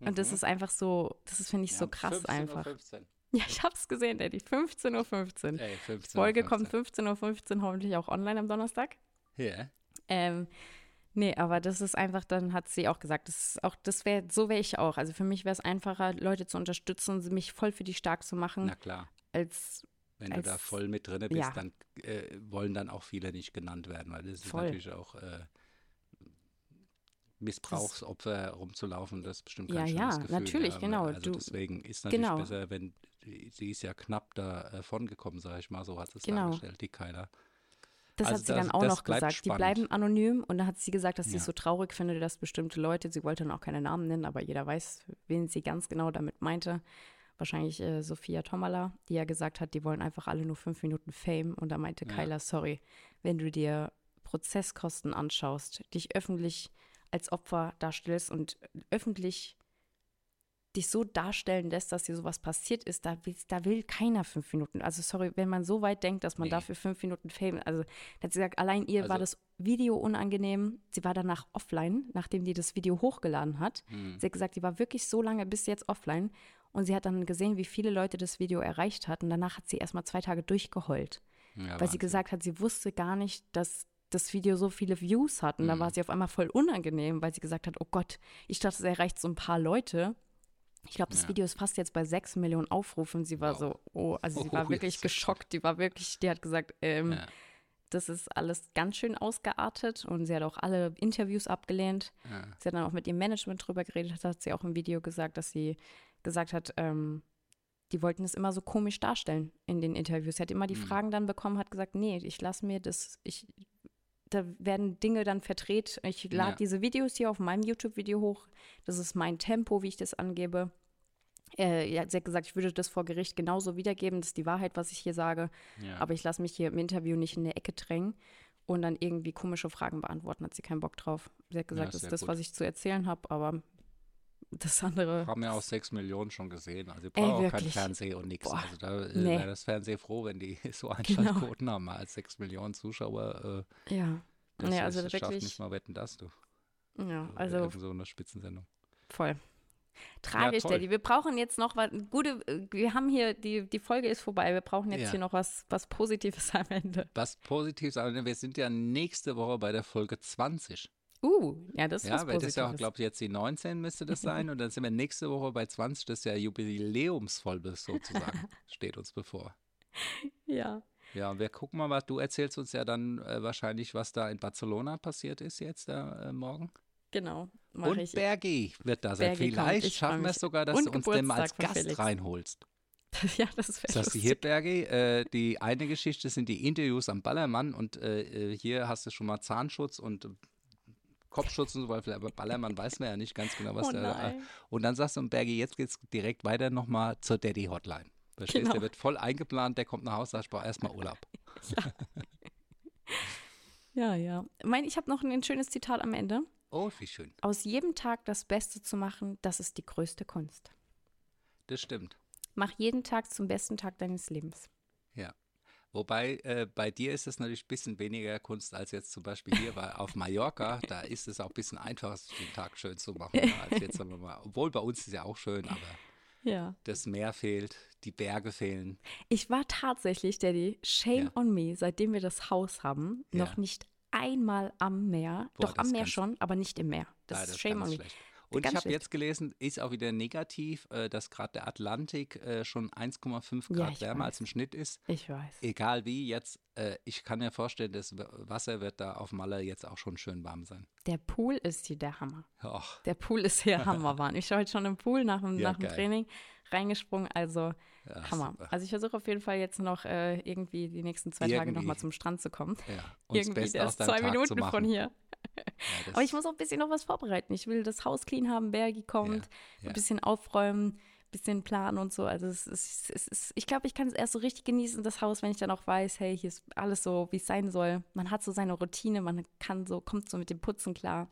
Und das Mhm. ist einfach so, das ist, finde ich, so Ja, krass 15 Uhr einfach. 15. Ja, ich habe es gesehen, Eddie. 15.15 Uhr. Ey, 15 Folge Uhr kommt 15. 15.15 Uhr hoffentlich auch online am Donnerstag. Ja. Ähm, nee, aber das ist einfach, dann hat sie auch gesagt, das ist auch, das wäre, so wäre ich auch. Also für mich wäre es einfacher, Leute zu unterstützen, mich voll für die stark zu machen, Na klar. als Wenn du da als- voll mit drin bist, ja. dann äh, wollen dann auch viele nicht genannt werden, weil das ist Voll. natürlich auch, äh, Missbrauchsopfer rumzulaufen, das ist bestimmt Ja, kein ja, schönes Gefühl. natürlich, aber genau, Also du- deswegen ist natürlich genau. besser, wenn die- sie ist ja knapp davon gekommen, sage ich mal, so hat sie es Genau. dargestellt, die keiner. Das Also hat sie das- dann auch noch gesagt. Die spannend. bleiben anonym und dann hat sie gesagt, dass sie Ja. es so traurig findet, dass bestimmte Leute, sie wollte dann auch keine Namen nennen, aber jeder weiß, wen sie ganz genau damit meinte. Wahrscheinlich äh, Sophia Tomala, die ja gesagt hat, die wollen einfach alle nur fünf Minuten Fame. Und da meinte Ja. Kyla, sorry, wenn du dir Prozesskosten anschaust, dich öffentlich als Opfer darstellst und öffentlich dich so darstellen lässt, dass dir sowas passiert ist, da will, da will keiner fünf Minuten. Also sorry, wenn man so weit denkt, dass man Nee. dafür fünf Minuten Fame, also da hat sie gesagt, allein ihr war Also- das Video unangenehm. Sie war danach offline, nachdem die das Video hochgeladen hat. Hm. Sie hat gesagt, die war wirklich so lange bis jetzt offline und sie hat dann gesehen, wie viele Leute das Video erreicht hat und danach hat sie erstmal zwei Tage durchgeheult, Ja, weil sie Wahnsinn. gesagt hat, sie wusste gar nicht, dass das Video so viele Views hat und dann Mhm. war sie auf einmal voll unangenehm, weil sie gesagt hat, oh Gott, ich dachte, es erreicht so ein paar Leute. Ich glaube, das Ja. Video ist fast jetzt bei sechs Millionen Aufrufen. Sie war Wow. so, oh, also sie Oh, war wirklich geschockt. Die war wirklich, die hat gesagt, ähm, Ja, das ist alles ganz schön ausgeartet und sie hat auch alle Interviews abgelehnt. ja. Sie hat dann auch mit ihrem Management drüber geredet, das hat sie auch im Video gesagt, dass sie gesagt hat, ähm, die wollten es immer so komisch darstellen in den Interviews. Sie hat immer die Mhm. Fragen dann bekommen, hat gesagt, nee, ich lasse mir das, ich, da werden Dinge dann verdreht. Ich lade Ja. diese Videos hier auf meinem YouTube-Video hoch. Das ist mein Tempo, wie ich das angebe. Äh, ja, sie hat gesagt, ich würde das vor Gericht genauso wiedergeben. Das ist die Wahrheit, was ich hier sage. ja. Aber ich lasse mich hier im Interview nicht in eine Ecke drängen und dann irgendwie komische Fragen beantworten. Hat sie keinen Bock drauf. Sie hat gesagt, das sehr ist das, gut. was ich zu erzählen habe, aber das andere. haben ja auch sechs Millionen schon gesehen. Also, Ey, brauchen auch kein. Fernsehen und nichts. Also, da äh, nee. Genau. wäre das Fernsehen froh, wenn die so Einschaltquoten haben. Als sechs Millionen Zuschauer. Äh, Ja. das Nee, also ist, schafft wirklich- nicht mal wetten, das du. Ja, Also, also so eine Spitzensendung. voll. Tragisch, toll. Daddy. Wir brauchen jetzt noch was. Gute, äh, wir haben hier, die, die Folge ist vorbei. Wir brauchen jetzt Ja. hier noch was, was Positives am Ende. Was Positives, aber wir sind ja nächste Woche bei der Folge 20. Uh, ja, das ist Ja, weil das ja auch, glaube ich, jetzt die 19 müsste das sein. Und dann sind wir nächste Woche bei 20. Das ist ja Jubiläumsfolge sozusagen. Steht uns bevor. ja. Ja, und wir gucken mal, was du erzählst uns ja dann äh, wahrscheinlich, was da in Barcelona passiert ist jetzt da äh, morgen. Genau. Und ich. Bergi wird da sein. Bergi. Vielleicht schaffen wir es sogar, dass Und du uns den mal als Geburtstag Gast Felix. reinholst. ja, das wäre du hier, Bergi, äh, die eine Geschichte sind die Interviews am Ballermann und äh, äh, hier hast du schon mal Zahnschutz und Kopfschutz und so weiter, aber Ballermann weiß man ja nicht ganz genau, was Oh da. nein. Und dann sagst du, und Bergi, jetzt geht's direkt weiter nochmal zur Daddy Hotline. Verstehst du? Genau. Der wird voll eingeplant, der kommt nach Hause, sagt, ich brauche erstmal Urlaub. Ja, ja. Mein, ich habe noch ein schönes Zitat am Ende. Oh, wie schön. Aus jedem Tag das Beste zu machen, das ist die größte Kunst. Das stimmt. Mach jeden Tag zum besten Tag deines Lebens. Ja. Wobei äh, bei dir ist es natürlich ein bisschen weniger Kunst als jetzt zum Beispiel hier, weil auf Mallorca, da ist es auch ein bisschen einfacher, den Tag schön zu machen, als jetzt, sagen wir mal. Obwohl bei uns ist es ja auch schön, aber Ja. das Meer fehlt, die Berge fehlen. Ich war tatsächlich, Daddy, shame Ja. on me, seitdem wir das Haus haben, Ja. noch nicht einmal am Meer. Boah, Doch das am Meer schon, aber nicht im Meer. Das Ah, ist ist shame on me. schlecht. Und Ganz ich habe jetzt gelesen, ist auch wieder negativ, äh, dass gerade der Atlantik äh, schon 1,5 Ja, Grad ich wärmer weiß. als im Schnitt ist. Ich weiß. Egal wie, jetzt, äh, ich kann mir vorstellen, das Wasser wird da auf Malle jetzt auch schon schön warm sein. Der Pool ist hier der Hammer. Och, Der Pool ist hier hammerwarm. Ich war heute schon im Pool nach dem, Ja, nach dem. Training reingesprungen. Also ja, Hammer. super. Also ich versuche auf jeden Fall jetzt noch irgendwie die nächsten zwei Tage Irgendwie. nochmal zum Strand zu kommen. Ja, und irgendwie, der ist deinem zwei Tag Minuten von hier. Ja, Aber ich muss auch ein bisschen noch was vorbereiten. Ich will das Haus clean haben, Bergi kommt, ja. ein bisschen aufräumen, ein bisschen planen und so. Also es ist, es ist ich glaube, ich kann es erst so richtig genießen, das Haus, wenn ich dann auch weiß, hey, hier ist alles so, wie es sein soll. Man hat so seine Routine, man kann so, kommt so mit dem Putzen klar.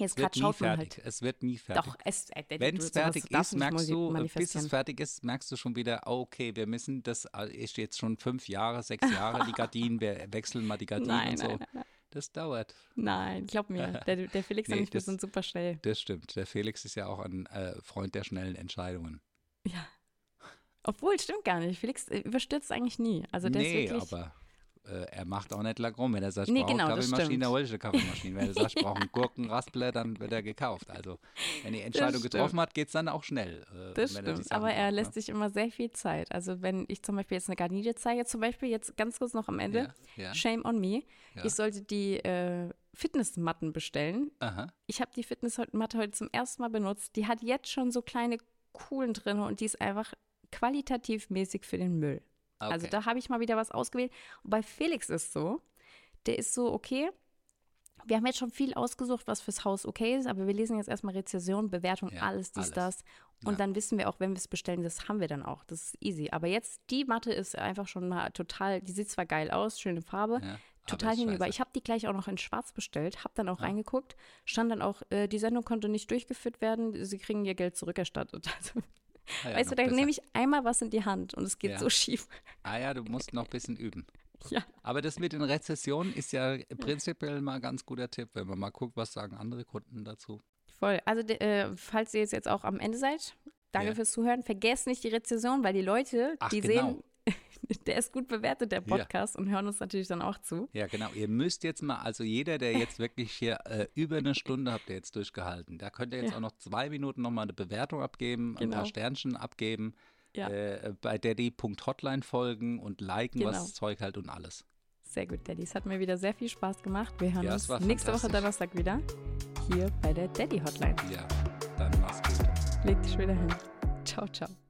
Jetzt es wird gerade nie schaut man fertig. halt. Es wird nie fertig. Doch, es, äh, Wenn es sowas fertig darfst ist, merkst du, bis es fertig ist, merkst du schon wieder, oh, okay, wir müssen das, äh, ist jetzt schon fünf Jahre, sechs Jahre, die Gardinen, wir wechseln mal die Gardinen Nein, und so. nein, nein, nein. Das dauert. Nein, glaub mir. Der, der Felix Nee, und ich, wir das- sind super schnell. Das stimmt. Der Felix ist ja auch ein äh, Freund der schnellen Entscheidungen. Ja. Obwohl, stimmt gar nicht. Felix äh, überstürzt eigentlich nie. Also der nee, ist wirklich. aber äh, er macht auch nicht lang rum. Wenn er sagt, ich Nee, brauche genau, Kaffeemaschine, hole ich eine Kaffeemaschine. Wenn er sagt, ich brauche einen Gurkenraspler, dann wird er gekauft. Also, wenn die Entscheidung getroffen hat, geht es dann auch schnell. äh, Das stimmt, aber er braucht, lässt sich immer sehr viel Zeit. Also wenn ich zum Beispiel jetzt eine Garnide zeige, zum Beispiel jetzt ganz kurz noch am Ende, Ja, ja. shame on me, Ja. ich sollte die äh, Fitnessmatten bestellen. Aha. Ich habe die Fitnessmatte heute zum ersten Mal benutzt. Die hat jetzt schon so kleine Kuhlen drin und die ist einfach qualitativ mäßig für den Müll. Okay. Also da habe ich mal wieder was ausgewählt. Und bei Felix ist so, der ist so, okay, wir haben jetzt schon viel ausgesucht, was fürs Haus okay ist, aber wir lesen jetzt erstmal Rezession, Bewertung, Ja, alles, dies, alles. das. Und Ja. dann wissen wir auch, wenn wir es bestellen, das haben wir dann auch. Das ist easy. Aber jetzt, die Matte ist einfach schon mal total, die sieht zwar geil aus, schöne Farbe, Ja, total hinüber. Ich habe die gleich auch noch in schwarz bestellt, habe dann auch Ja. reingeguckt, stand dann auch, äh, die Sendung konnte nicht durchgeführt werden, sie kriegen ihr Geld zurückerstattet. Also, Ah ja, weißt du, da besser. nehme ich einmal was in die Hand und es geht Ja. so schief. Ah ja, du musst noch ein bisschen üben. Ja. Aber das mit den Rezessionen ist ja prinzipiell mal ein ganz guter Tipp, wenn man mal guckt, was sagen andere Kunden dazu. Voll. Also, äh, falls ihr jetzt, jetzt auch am Ende seid, danke Ja. fürs Zuhören. Vergesst nicht die Rezession, weil die Leute, Ach, die genau. sehen, der ist gut bewertet, der Ja. Podcast, und hören uns natürlich dann auch zu. Ja, genau. Ihr müsst jetzt mal, also jeder, der jetzt wirklich hier äh, über eine Stunde habt ihr jetzt durchgehalten, da könnt ihr jetzt Ja. auch noch zwei Minuten nochmal eine Bewertung abgeben, ein Genau. paar Sternchen abgeben, Ja. äh, bei daddy.hotline folgen und liken, was Genau. das Zeug halt und alles. Sehr gut, Daddy. Es hat mir wieder sehr viel Spaß gemacht. Wir hören Ja, uns nächste Woche. Donnerstag wieder hier bei der Daddy Hotline. Ja, dann mach's gut. Leg dich wieder hin. Ciao, ciao.